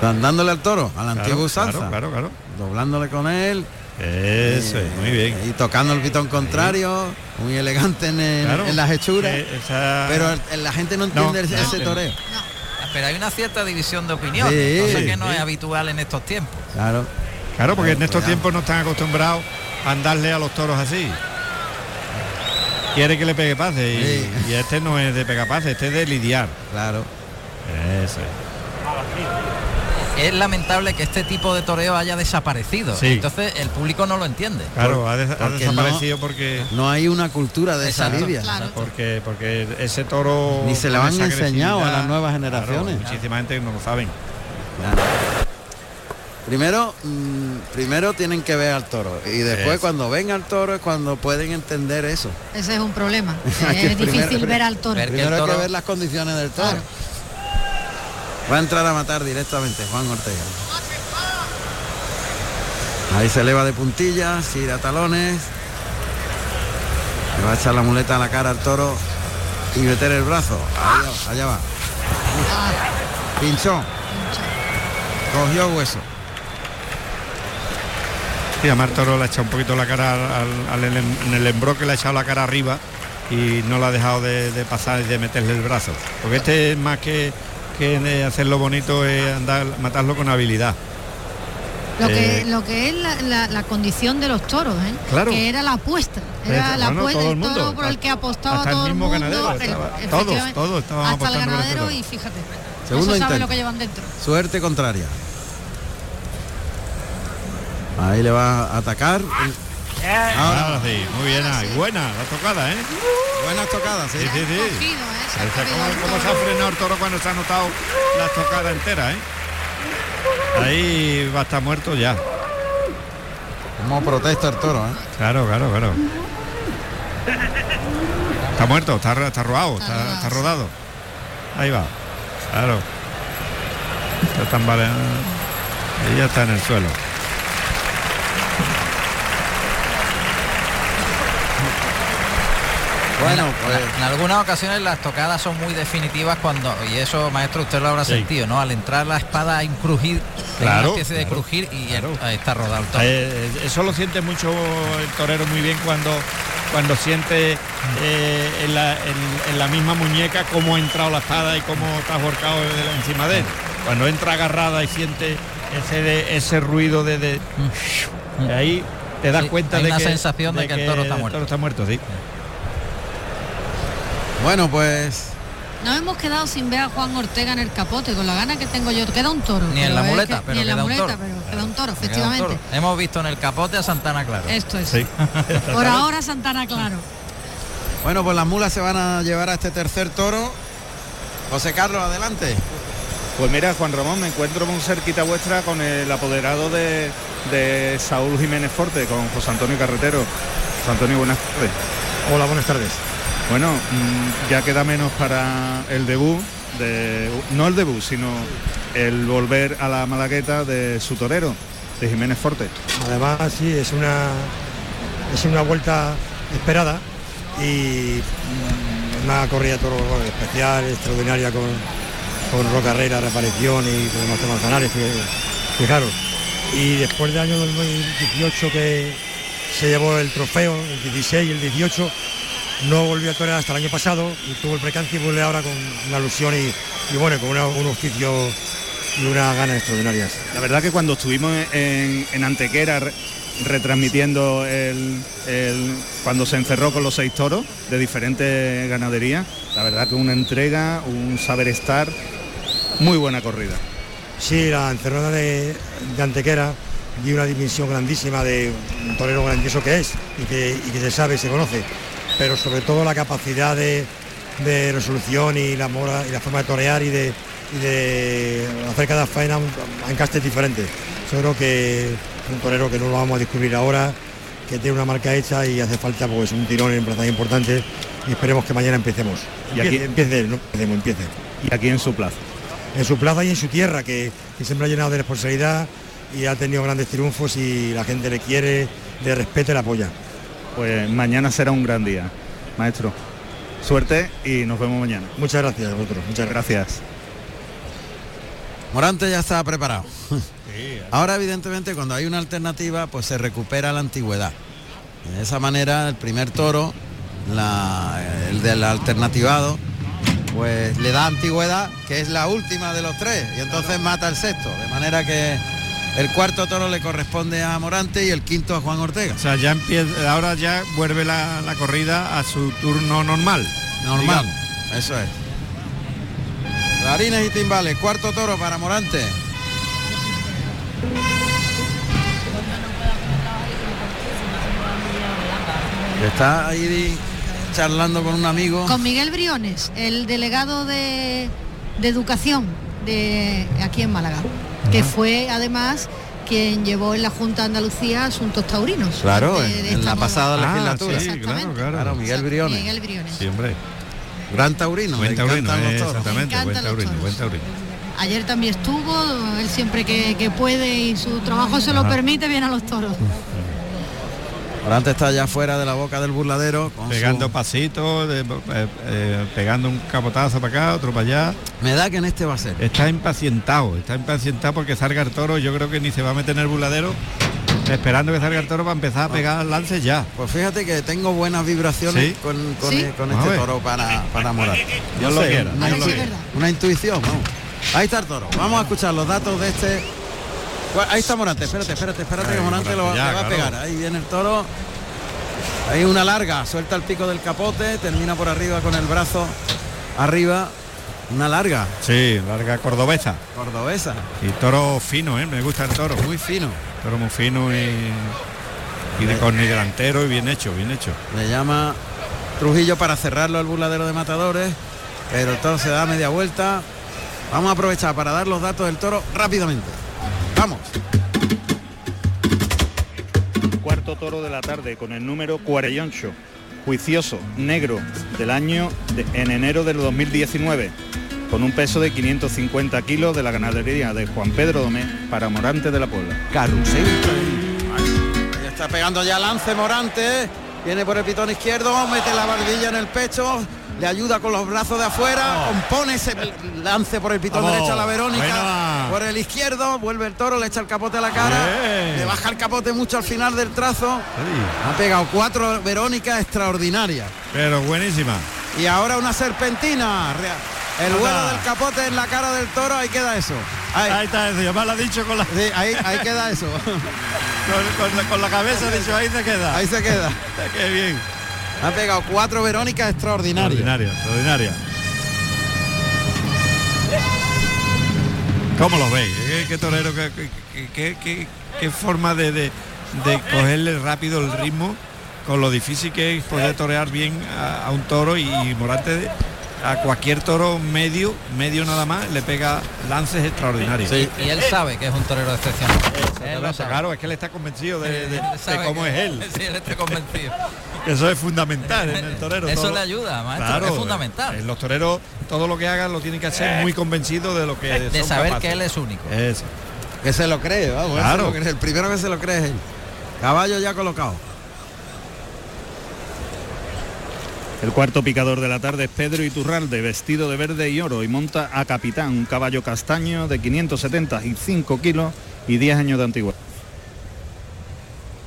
Dándole al toro, al antiguo salsa. Claro, claro, Doblándole con él. Eso, muy bien. Y tocando el pitón contrario, muy elegante en, las hechuras. Pero la gente no entiende ese toreo. Pero hay una cierta división de opinión, cosa que no es habitual en estos tiempos. Claro. Claro, porque en estos tiempos no están acostumbrados a andarle a los toros así. Quiere que le pegue pase y, este no es de pegar pase, este es de lidiar. Claro. Eso es lamentable que este tipo de toreo haya desaparecido. Entonces el público no lo entiende. Claro, ha, desaparecido porque no hay una cultura de esa lidia. Porque porque ese toro ni se lo han enseñado a las nuevas generaciones. muchísima gente no lo saben. Primero, mm, primero tienen que ver al toro y después cuando ven al toro es cuando pueden entender eso. Ese es un problema. es difícil ver al toro. Primero hay que ver las condiciones del toro. Va a entrar a matar directamente Juan Ortega. Ahí se eleva de puntillas, gira talones. Le va a echar la muleta a la cara al toro y meter el brazo. allá va. Pinchó. Cogió hueso. Sí, a Toro le ha echado un poquito la cara al, en el embroque le ha echado la cara arriba y no la ha dejado de, de pasar y de meterle el brazo. Porque este es más que que hacerlo bonito es andar, matarlo con habilidad. Lo que, eh, lo que es la, condición de los toros, ¿eh? claro. que era la apuesta, era la apuesta del toro por el que apostaba todo el, mismo ganadero, todos, todos hasta el ganadero y fíjate, Segundo sabe lo que llevan dentro. Suerte contraria. Ahí le va a atacar. Ahora sí, muy bien, buena la tocada, ¿eh? Buenas tocadas, sí. Sí, sí, sí. ¿Cómo, se ha frenado el toro cuando se ha notado la tocada entera, eh? Ahí va a estar muerto ya. Como protesta el toro, ¿eh? Claro, claro, claro. Está muerto, está, está robado, está, rodado. Ahí va. Claro. Está tan vale. Y ya está en el suelo. Bueno, pues en algunas ocasiones las tocadas son muy definitivas cuando, y eso maestro usted lo habrá sentido, ¿no? Al entrar la espada hay un crujir, claro, una especie de crujir y está rodado el toro. Eh, eso lo siente mucho el torero muy bien cuando cuando siente eh, en, la, misma muñeca cómo ha entrado la espada y cómo está ahorcado encima de él. Cuando entra agarrada y siente ese, ese ruido de, de mm. ahí te das cuenta de la que, sensación de, que, el toro está muerto. El toro está muerto, sí. Bueno, pues nos hemos quedado sin ver a Juan Ortega en el capote, con la gana que tengo yo. Queda un toro. Ni en la muleta, pero la muleta, pero queda un toro, efectivamente. Hemos visto en el capote a Santana Claro. Esto es. Por ahora Santana Claro. Bueno, pues las mulas se van a llevar a este tercer toro. José Carlos, adelante. Pues mira, Juan Ramón, me encuentro muy cerquita vuestra con el apoderado de, de Saúl Jiménez Forte, con José Antonio Carretero. José Antonio, buenas tardes. Hola, buenas tardes. Bueno, mm, ya queda menos para el debut, de, no el debut, sino el volver a la malagueta de su torero, de Jiménez Forte. Además, sí, es una, es una vuelta esperada y mm, una corrida toro especial, extraordinaria con, con Roca Herrera, reaparición y con los Manzanares, fijaros. Y después del año 2018 que se llevó el trofeo, el 16 y el 18, no volvió a torear hasta el año pasado y tuvo el precance y vuelve ahora con una alusión y, bueno, con un oficio y unas ganas extraordinarias. La verdad que cuando estuvimos en, Antequera retransmitiendo el, cuando se encerró con los seis toros de diferentes ganaderías, la verdad que una entrega, un saber estar, muy buena corrida. Sí, la encerrada de, Antequera dio una dimensión grandísima de un torero grandioso que es y que, y que se sabe, se conoce pero sobre todo la capacidad de, resolución y la, mora, y la forma de torear y de, hacer cada faena en castes diferentes. Yo creo que un torero que no lo vamos a descubrir ahora, que tiene una marca hecha y hace falta pues un tirón en plaza importante y esperemos que mañana empecemos. Y aquí empiece, no empecemos, empiece. Y aquí en su plaza. En su plaza y en su tierra, que, que siempre ha llenado de responsabilidad y ha tenido grandes triunfos y la gente le quiere, le respeta y le apoya pues mañana será un gran día, maestro. Suerte y nos vemos mañana. Muchas gracias a vosotros, muchas gracias. Morante ya está preparado. Ahora evidentemente cuando hay una alternativa pues se recupera la antigüedad. De esa manera el primer toro, el del alternativado, pues le da antigüedad, que es la última de los tres, y entonces mata el sexto. De manera que el cuarto toro le corresponde a Morante y el quinto a Juan Ortega. O sea, ya empieza, ahora ya vuelve la, la corrida a su turno normal. Normal, eso es. Clarines y timbales, cuarto toro para Morante. Está ahí charlando con un amigo. Con Miguel Briones, el delegado de, de educación de aquí en Málaga que fue además quien llevó en la Junta de Andalucía asuntos taurinos. Claro, en, la pasada ah, legislatura. Sí, claro, claro. Miguel Briones. Miguel Briones. Sí, hombre. Gran taurino. Buen taurino, exactamente, buen taurino, buen taurino. Ayer también estuvo, él siempre que, puede y su trabajo se lo permite, viene a los toros. Morante está ya fuera de la boca del burladero. pegando pasitos, eh, eh, pegando un capotazo para acá, otro para allá. Me da que en este va a ser. Está impacientado, está impacientado porque salga el toro. Yo creo que ni se va a meter en el burladero esperando que salga el toro para empezar a pegar lances ya. Pues fíjate que tengo buenas vibraciones con, e- este toro para, para Morante. Yo lo quiero. Una, intuición, Ahí está el toro. Vamos a escuchar los datos de este Ahí está Morante, espérate, espérate, espérate que Morante, lo, va a pegar. Ahí viene el toro. Ahí una larga, suelta el pico del capote, termina por arriba con el brazo arriba. Una larga. Sí, larga cordobesa. Cordobesa. Y toro fino, ¿eh? me gusta el toro. Muy fino. Toro muy fino y, y de delantero y bien hecho, bien hecho. Le llama Trujillo para cerrarlo al burladero de matadores, pero el toro se da media vuelta. Vamos a aprovechar para dar los datos del toro rápidamente. Vamos. Cuarto toro de la tarde con el número 48, juicioso, negro, del año en enero del 2019, con un peso de 550 kilos de la ganadería de Juan Pedro Domé para Morante de la Puebla. Carrusel. Ahí está pegando ya lance Morante, viene por el pitón izquierdo, mete la barbilla en el pecho, le ayuda con los brazos de afuera, compone ese lance por el pitón derecho a la Verónica, por el izquierdo, vuelve el toro, le echa el capote a la cara, le baja el capote mucho al final del trazo. Ha pegado cuatro Verónicas extraordinarias. Pero buenísima. Y ahora una serpentina. El vuelo del capote en la cara del toro, ahí queda eso. Ahí, está eso, ya me lo ha dicho con la... ahí, queda eso. con, la, cabeza, dicho, ahí se queda. Ahí se queda. Qué bien. Ha pegado cuatro Verónicas extraordinarias. Extraordinaria, extraordinaria. ¿Cómo lo veis? ¿Qué, torero, qué, forma de, cogerle rápido el ritmo con lo difícil que es poder torear bien a, un toro y, Morante a cualquier toro medio, medio nada más, le pega lances extraordinarios. y él sabe que es un torero excepcional. Claro, es que él está convencido de, cómo es él. Sí, él está convencido. Eso es fundamental en el torero. Eso le ayuda, maestro, es fundamental. En los toreros todo lo que hagan lo tienen que hacer muy convencido de lo que De saber que él es único. Eso. Que se lo cree, vamos. Claro. El primero que se lo cree es él. Caballo ya colocado. El cuarto picador de la tarde es Pedro Iturralde, vestido de verde y oro y monta a capitán, un caballo castaño de 575 kilos y 10 años de antigüedad.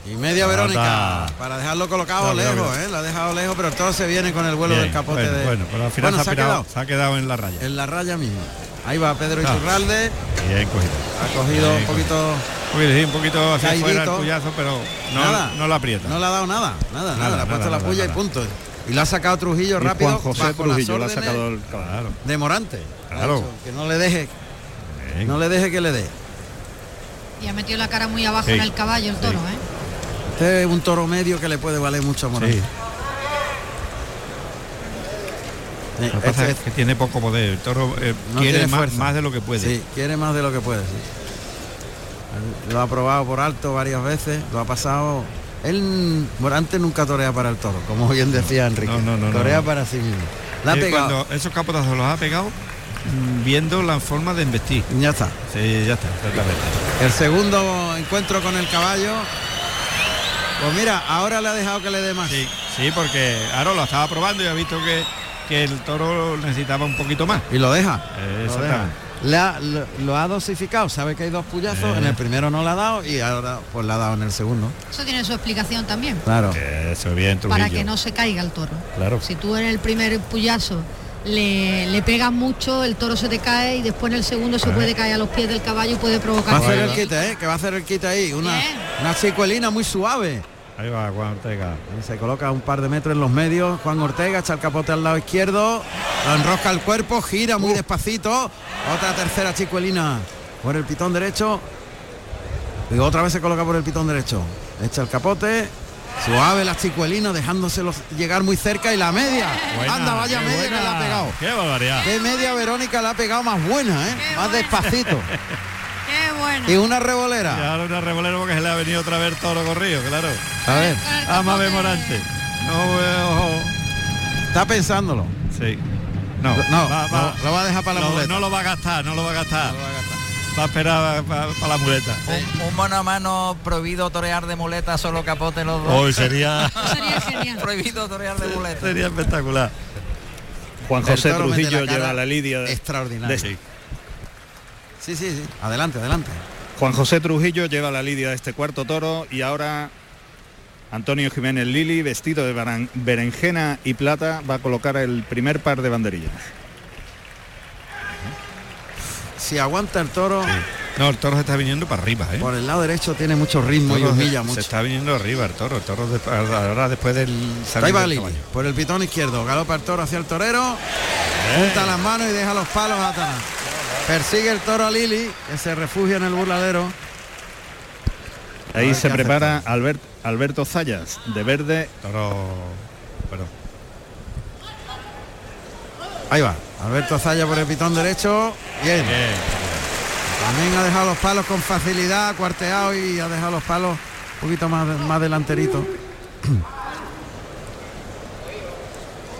Y media Verónica para dejarlo colocado lejos, ¿eh? La ha dejado lejos, pero todo se viene con el vuelo del capote bueno, de. Bueno, pero al final se, ha quedado, se, ha quedado, en la raya. En la raya misma. Ahí va Pedro Iturralde. Bien cogido. Ha cogido un poquito. Sí, un poquito hacia afuera el puyazo, pero no, nada, no la aprieta. No le ha dado nada, nada, nada. Le ha puesto la puya y punto. Y lo ha sacado Trujillo rápido. Juan José Trujillo lo ha sacado el claro. de Morante. Claro. que no le deje. No le deje que le dé. Y ha metido la cara muy abajo en el caballo el toro, ¿eh? Este es un toro medio que le puede valer mucho a Morante. Lo que pasa este es que tiene poco poder. El toro eh, quiere más, más, de lo que puede. Sí, quiere más de lo que puede. Lo ha probado por alto varias veces, lo ha pasado. Él, Morante nunca torea para el toro, como bien decía Enrique. No, no, no, torea para sí mismo. La ha pegado. Cuando esos capotazos los ha pegado mm, viendo la forma de investir. Ya está. Sí, ya está, El segundo encuentro con el caballo pues mira, ahora le ha dejado que le dé más. Sí, sí, porque ahora lo estaba probando y ha visto que, que el toro necesitaba un poquito más. Y lo deja. lo, ha dosificado, sabe que hay dos puyazos, en el primero no le ha dado y ahora pues le ha dado en el segundo. Eso tiene su explicación también. Claro. Eso bien, Para que no se caiga el toro. Claro. Si tú en el primer puyazo le, le pegas mucho, el toro se te cae y después en el segundo se puede caer a los pies del caballo y puede provocar. Va a hacer el quite, ¿eh? Que va a hacer el quite ahí. Una, una chicuelina muy suave. Ahí va Juan Ortega. se coloca un par de metros en los medios. Juan Ortega echa el capote al lado izquierdo. Lo enrosca el cuerpo, gira muy despacito. Otra tercera chicuelina por el pitón derecho. Y otra vez se coloca por el pitón derecho. Echa el capote. Suave la chicuelina dejándoselos llegar muy cerca y la media. Anda, vaya media que le ha pegado. Qué barbaridad. Qué media Verónica le ha pegado más buena, ¿eh? más despacito. Buena. Y una revolera. Y ahora una revolera porque se le ha venido otra vez toro corrido, claro. A ver. Amable Morante. No veo. Está pensándolo. Sí. No, no, va, va, lo, lo, va a dejar para la no, muleta. No lo va a gastar, no lo va a gastar. No lo va a gastar. Va a esperar para la muleta. Un, un, mano a mano prohibido torear de muleta, solo capote los dos. Hoy sería... sería genial. prohibido torear de muleta. Sería espectacular. Juan José Trujillo la lleva la lidia. Extraordinaria. De... Sí, sí, sí. Adelante, adelante. Juan José Trujillo lleva la lidia de este cuarto toro y ahora Antonio Jiménez Lili, vestido de berenjena y plata, va a colocar el primer par de banderillas. Si aguanta el toro. Sí. No, el toro se está viniendo para arriba, ¿eh? Por el lado derecho tiene mucho ritmo y humilla se, mucho. Se está viniendo arriba el toro. El toro de, ahora después del Ahí va Lili, por el pitón izquierdo. Galopa el toro hacia el torero. Junta las manos y deja los palos atrás. Persigue el toro a Lili, que se refugia en el burladero. Ahí se prepara Albert, Alberto Zayas, de verde. Toro. Bueno. Ahí va. Alberto Zayas por el pitón derecho. Bien. Bien. También ha dejado los palos con facilidad, cuarteado y ha dejado los palos un poquito más, más delanterito.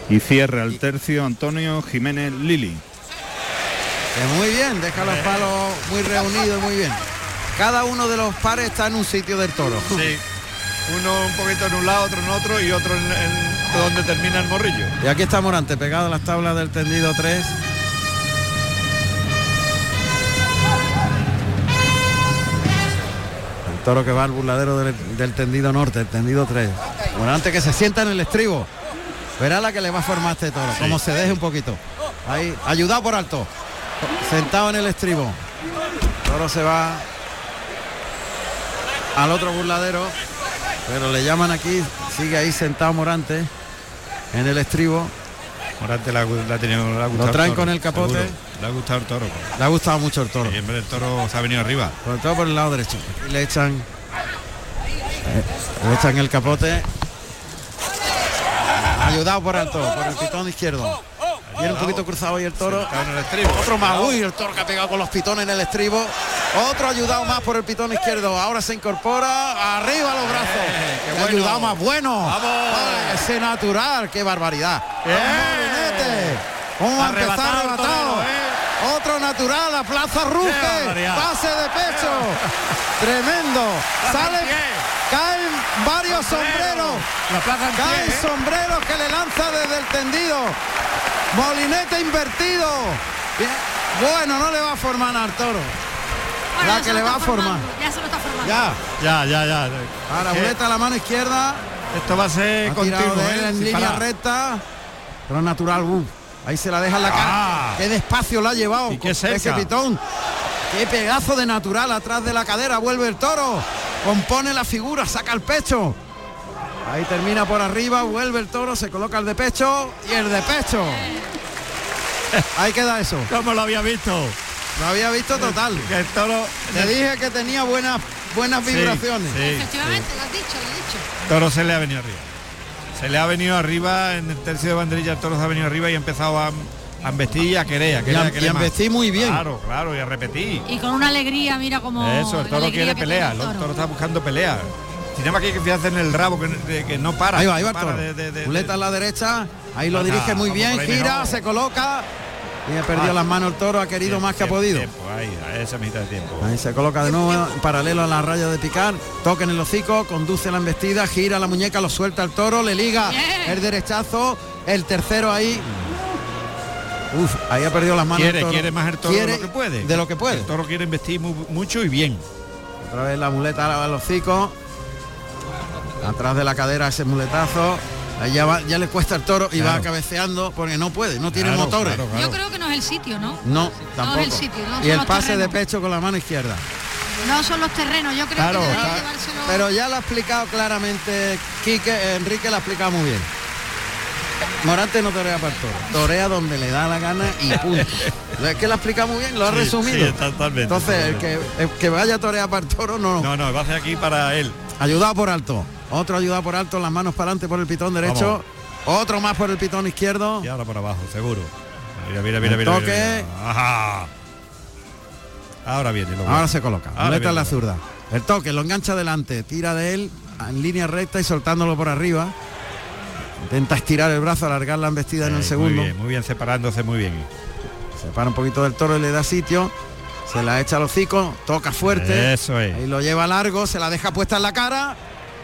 Y cierra el tercio Antonio Jiménez Lili. Que muy bien, deja los palos muy reunidos, muy bien. Cada uno de los pares está en un sitio del toro. Sí. Uno un poquito en un lado, otro en otro y otro en, en donde termina el morrillo. Y aquí está Morante, pegado a las tablas del tendido 3. El toro que va al burladero del, del tendido norte, el tendido 3. Morante que se sienta en el estribo. Verá la que le va a formar este toro, sí. como se deje un poquito. Ahí, ayudado por alto. Sentado en el estribo. El toro se va al otro burladero. Pero le llaman aquí, sigue ahí sentado Morante en el estribo. Morante la, la, tenido, la ha Lo traen el toro, con el capote. seguro. Le ha gustado el toro. Le ha gustado mucho el toro. Vez del toro se ha venido arriba. Sobre todo por el lado derecho. Y le echan. eh, le echan el capote. Ayudado por alto, por el pitón izquierdo. Viene un poquito cruzado ahí el toro. El. Otro más. Uy, el toro que ha pegado con los pitones en el estribo. Otro ayudado más por el pitón izquierdo. Ahora se incorpora. Arriba los brazos. Eh, qué bueno. ayudado más bueno. Vamos. Ese natural. Qué barbaridad. Eh. Molinete. ¿Cómo ha empezado Arrebatado el arrebatado? torero, eh. Otro natural, a Plaza Ruge. Pase de pecho. Tremendo. Sale. Caen varios sombreros. La plaza en Caen pie, ¿eh? sombreros que le lanza desde el tendido. Molinete invertido. Bueno, no le va a formar al toro. Bueno, La ya que se le lo va está a formar. formando, Ya se lo está formando. Ya. Ya, ya, ya. Ahora muleta a la mano izquierda. Esto va a ser Ha continuo, de él ¿eh? en línea parar. recta. Pero natural, uh, ahí se la deja en la cara. Ah. Qué despacio la ha llevado. Y qué con cerca. ese pitón. Qué pedazo de natural atrás de la cadera. Vuelve el toro. Compone la figura, saca el pecho. Ahí termina por arriba, vuelve el toro, se coloca el de pecho y el de pecho. Ahí queda eso. ¿Cómo lo había visto? Lo había visto total. Que el toro. Te dije que tenía buenas buenas vibraciones. sí, Efectivamente, lo has dicho, lo has dicho. El toro se le ha venido arriba. Se le ha venido arriba en el tercio de banderilla, el toro se ha venido arriba y ha empezado a, a embestir y a querer, a Y querer, a- a querer y a embestir muy bien. Claro, claro, y a repetir. Y con una alegría, mira como. Eso, el toro quiere pelea, el el toro está buscando pelea. Tiene más que fijarse en el rabo que, que no para. Ahí va, ahí va el toro. de- de- de- Muleta a la derecha, ahí lo dirige muy bien, gira, mejor. se coloca y ha perdido Ah. las manos el toro, ha querido Tiempo, más que ha podido. tiempo, ahí, a esa mitad de tiempo. Ahí se coloca de nuevo en paralelo a la raya de picar, toca en el hocico, conduce la embestida, gira la muñeca, lo suelta el toro, le liga el derechazo, el tercero ahí. Uf, ahí ha perdido las manos. el Quiere, toro. quiere más el toro Quiere de lo que puede. De lo que puede. El toro quiere investir mu- mucho y bien. Otra vez la muleta al hocico. Atrás de la cadera ese muletazo. Ahí ya, va- ya le cuesta el toro y va cabeceando porque no puede, no tiene Claro, motores. claro, claro. Yo creo que no es el sitio, ¿no? No, tampoco. el sitio, no y el pase de pecho con la mano izquierda. No son los terrenos, yo creo Claro, que debería está- llevárselo. Pero ya lo ha explicado claramente Quique, Enrique lo ha explicado muy bien. Morante no torea para el toro, torea donde le da la gana y punto. es que lo ha explicado muy bien, lo ha Sí, resumido. sí, totalmente, Entonces, el que, el que vaya a torear para el toro, no. No, no, va a hacer aquí para él. Ayudado por alto. Otro ayuda por alto, las manos para adelante por el pitón derecho. Otro más por el pitón izquierdo. Y ahora por abajo, seguro. Mira, mira, mira, mira. Toque. Ahora viene. Ahora se coloca. Muleta en la zurda. El toque, lo engancha adelante, tira de él en línea recta y soltándolo por arriba. Intenta estirar el brazo, alargar la embestida en el segundo. Muy bien, muy bien, separándose muy bien. Separa un poquito del toro y le da sitio. Se la echa al hocico, toca fuerte. Eso es. Y lo lleva largo, se la deja puesta en la cara.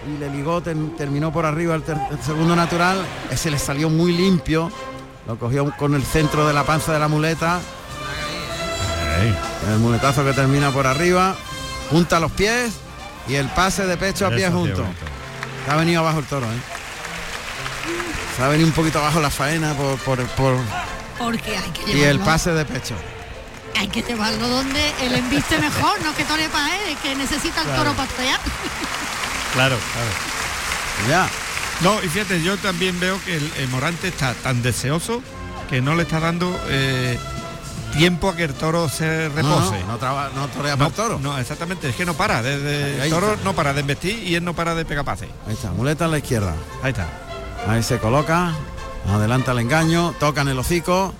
Y le ligó, terminó por arriba el, segundo natural. Ese le salió muy limpio. Lo cogió con el centro de la panza de la muleta. El muletazo que termina por arriba. Junta los pies y el pase de pecho a pie junto. Ha venido abajo el toro, ¿eh? Se ha venido un poquito abajo la faena por, por, porque hay que Y el pase de pecho. Hay que llevarlo donde el embiste mejor, no que tore para él, que necesita el toro para Claro, claro. Ya. No, y fíjate, yo también veo que el, Morante está tan deseoso que no le está dando eh, tiempo a que el toro se repose. No, no, no, torea para el toro. No, exactamente, es que no para. Desde el toro no para de investir y él no para de pegar pase. Ahí está, muleta a la izquierda. Ahí está. Ahí se coloca, adelanta el engaño, toca en el hocico.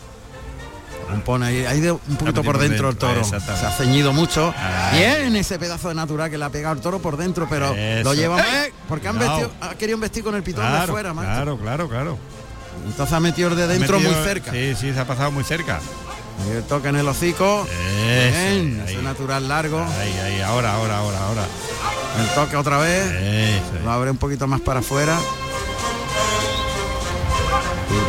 Pone ahí, ahí de un poquito por dentro el toro. Se ha ceñido mucho. Bien ese pedazo de natural que le ha pegado el toro por dentro, pero lo lleva porque han vestido, ha querido vestir con el pitón de fuera, Claro, claro, claro. Entonces ha metido el de dentro muy cerca. Sí, sí, se ha pasado muy cerca. Ahí toca en el hocico. Bien, ese natural largo. Ahí, ahí, ahora, ahora, ahora, ahora. El toque otra vez. Lo abre un poquito más para afuera.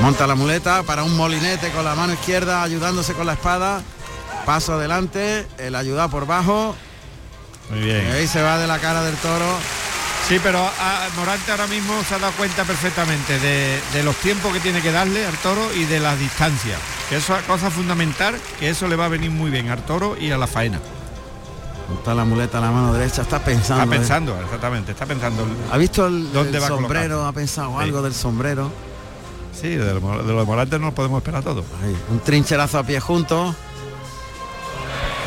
Monta la muleta para un molinete con la mano izquierda ayudándose con la espada. Paso adelante, el ayuda por bajo. Muy bien. ahí se va de la cara del toro. Sí, pero ah, Morante ahora mismo se ha dado cuenta perfectamente de, los tiempos que tiene que darle al toro y de las distancias. Que eso es cosa fundamental, que eso le va a venir muy bien al toro y a la faena. Está la muleta a la mano derecha, está pensando. Está pensando, exactamente, está pensando. ¿Ha visto el, sombrero? ¿Ha pensado algo del sombrero? Sí, de, los volantes no podemos esperar todo. un trincherazo a pie juntos.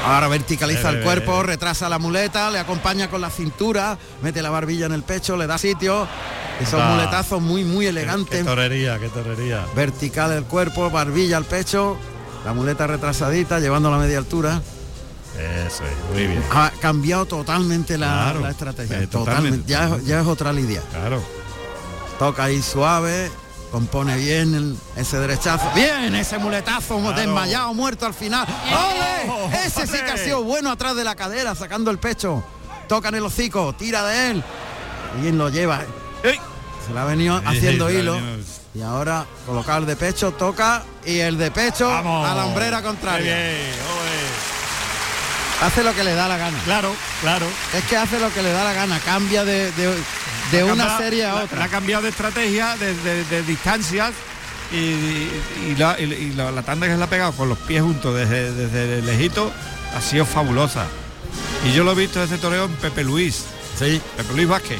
Ahora verticaliza el cuerpo, retrasa la muleta, le acompaña con la cintura, mete la barbilla en el pecho, le da sitio. Esos muletazos muy, muy elegantes. Qué, torería, qué torería. Vertical el cuerpo, barbilla al pecho, la muleta retrasadita, llevando a la media altura. Eso es, muy bien. Ha cambiado totalmente la, estrategia. Eh, totalmente. Ya, ya, es otra lidia. Claro. Toca ahí suave, compone bien ese derechazo. Bien, ese muletazo desmayado, muerto al final. Ese sí que ha sido bueno atrás de la cadera, sacando el pecho. Toca en el hocico, tira de él. Bien lo lleva. Se la ha venido haciendo hilo. Y ahora colocar el de pecho, toca y el de pecho a la hombrera contraria. hace lo que le da la gana. Claro, claro. Es que hace lo que le da la gana, cambia de, de una serie a otra. ha cambiado de estrategia, de, distancias y, la, tanda que se le ha pegado con los pies juntos desde, desde lejito ha sido fabulosa. Y yo lo he visto desde toreo en Pepe Luis. Sí. Pepe Luis Vázquez.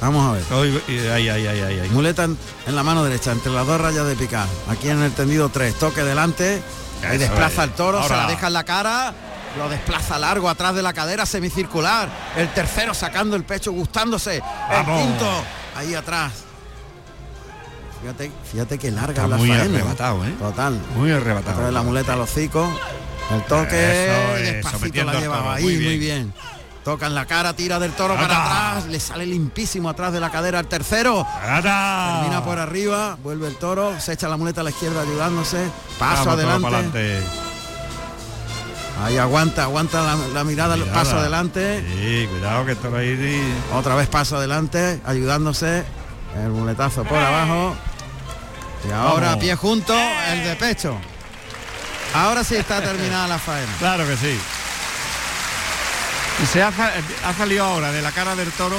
Vamos a ver. Ahí, ahí, ahí, Muleta en, la mano derecha, entre las dos rayas de picar. Aquí en el tendido 3, toque delante. Ahí desplaza el toro, se la deja en la cara lo desplaza largo atrás de la cadera semicircular. El tercero sacando el pecho, gustándose. El quinto ahí atrás. Fíjate, fíjate que larga la muy arrebatado, ¿eh? Total. Muy arrebatado. Trae la muleta a los hocicos. El toque despacito la llevaba ahí, muy bien. Toca en la cara, tira del toro para atrás, le sale limpísimo atrás de la cadera el tercero. Termina por arriba, vuelve el toro, se echa la muleta a la izquierda ayudándose, paso adelante. Ahí aguanta, aguanta la, mirada, el paso adelante. Sí, cuidado que esto ahí. Otra vez paso adelante, ayudándose. El muletazo por abajo. Y ahora pie junto, el de pecho. Ahora sí está terminada la faena. Claro que sí. Y se ha, salido ahora de la cara del toro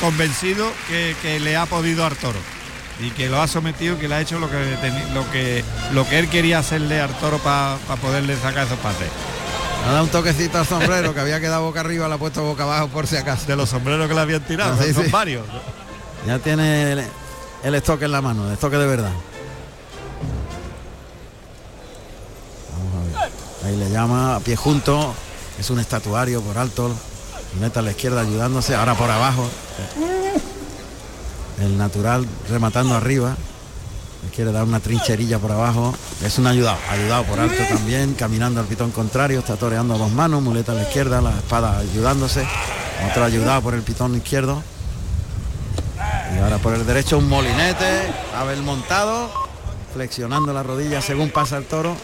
convencido que, le ha podido al toro y que lo ha sometido, que le ha hecho lo que lo que lo que él quería hacerle al toro para poderle sacar esos pases. Ha dado un toquecito al sombrero que había quedado boca arriba, la ha puesto boca abajo por si acaso. De los sombreros que le habían tirado, son varios. Ya tiene el, el, estoque en la mano, el estoque de verdad. Vamos a ver. Ahí le llama a pie junto. Es un estatuario por alto. Meta a la izquierda ayudándose. Ahora por abajo. el natural rematando arriba. Quiere dar una trincherilla por abajo. Es un ayudado, ayudado por alto también, caminando al pitón contrario, está toreando a dos manos, muleta a la izquierda, la espada ayudándose. Otro ayudado por el pitón izquierdo. Y ahora por el derecho un molinete, Abel montado, flexionando la rodilla según pasa el toro.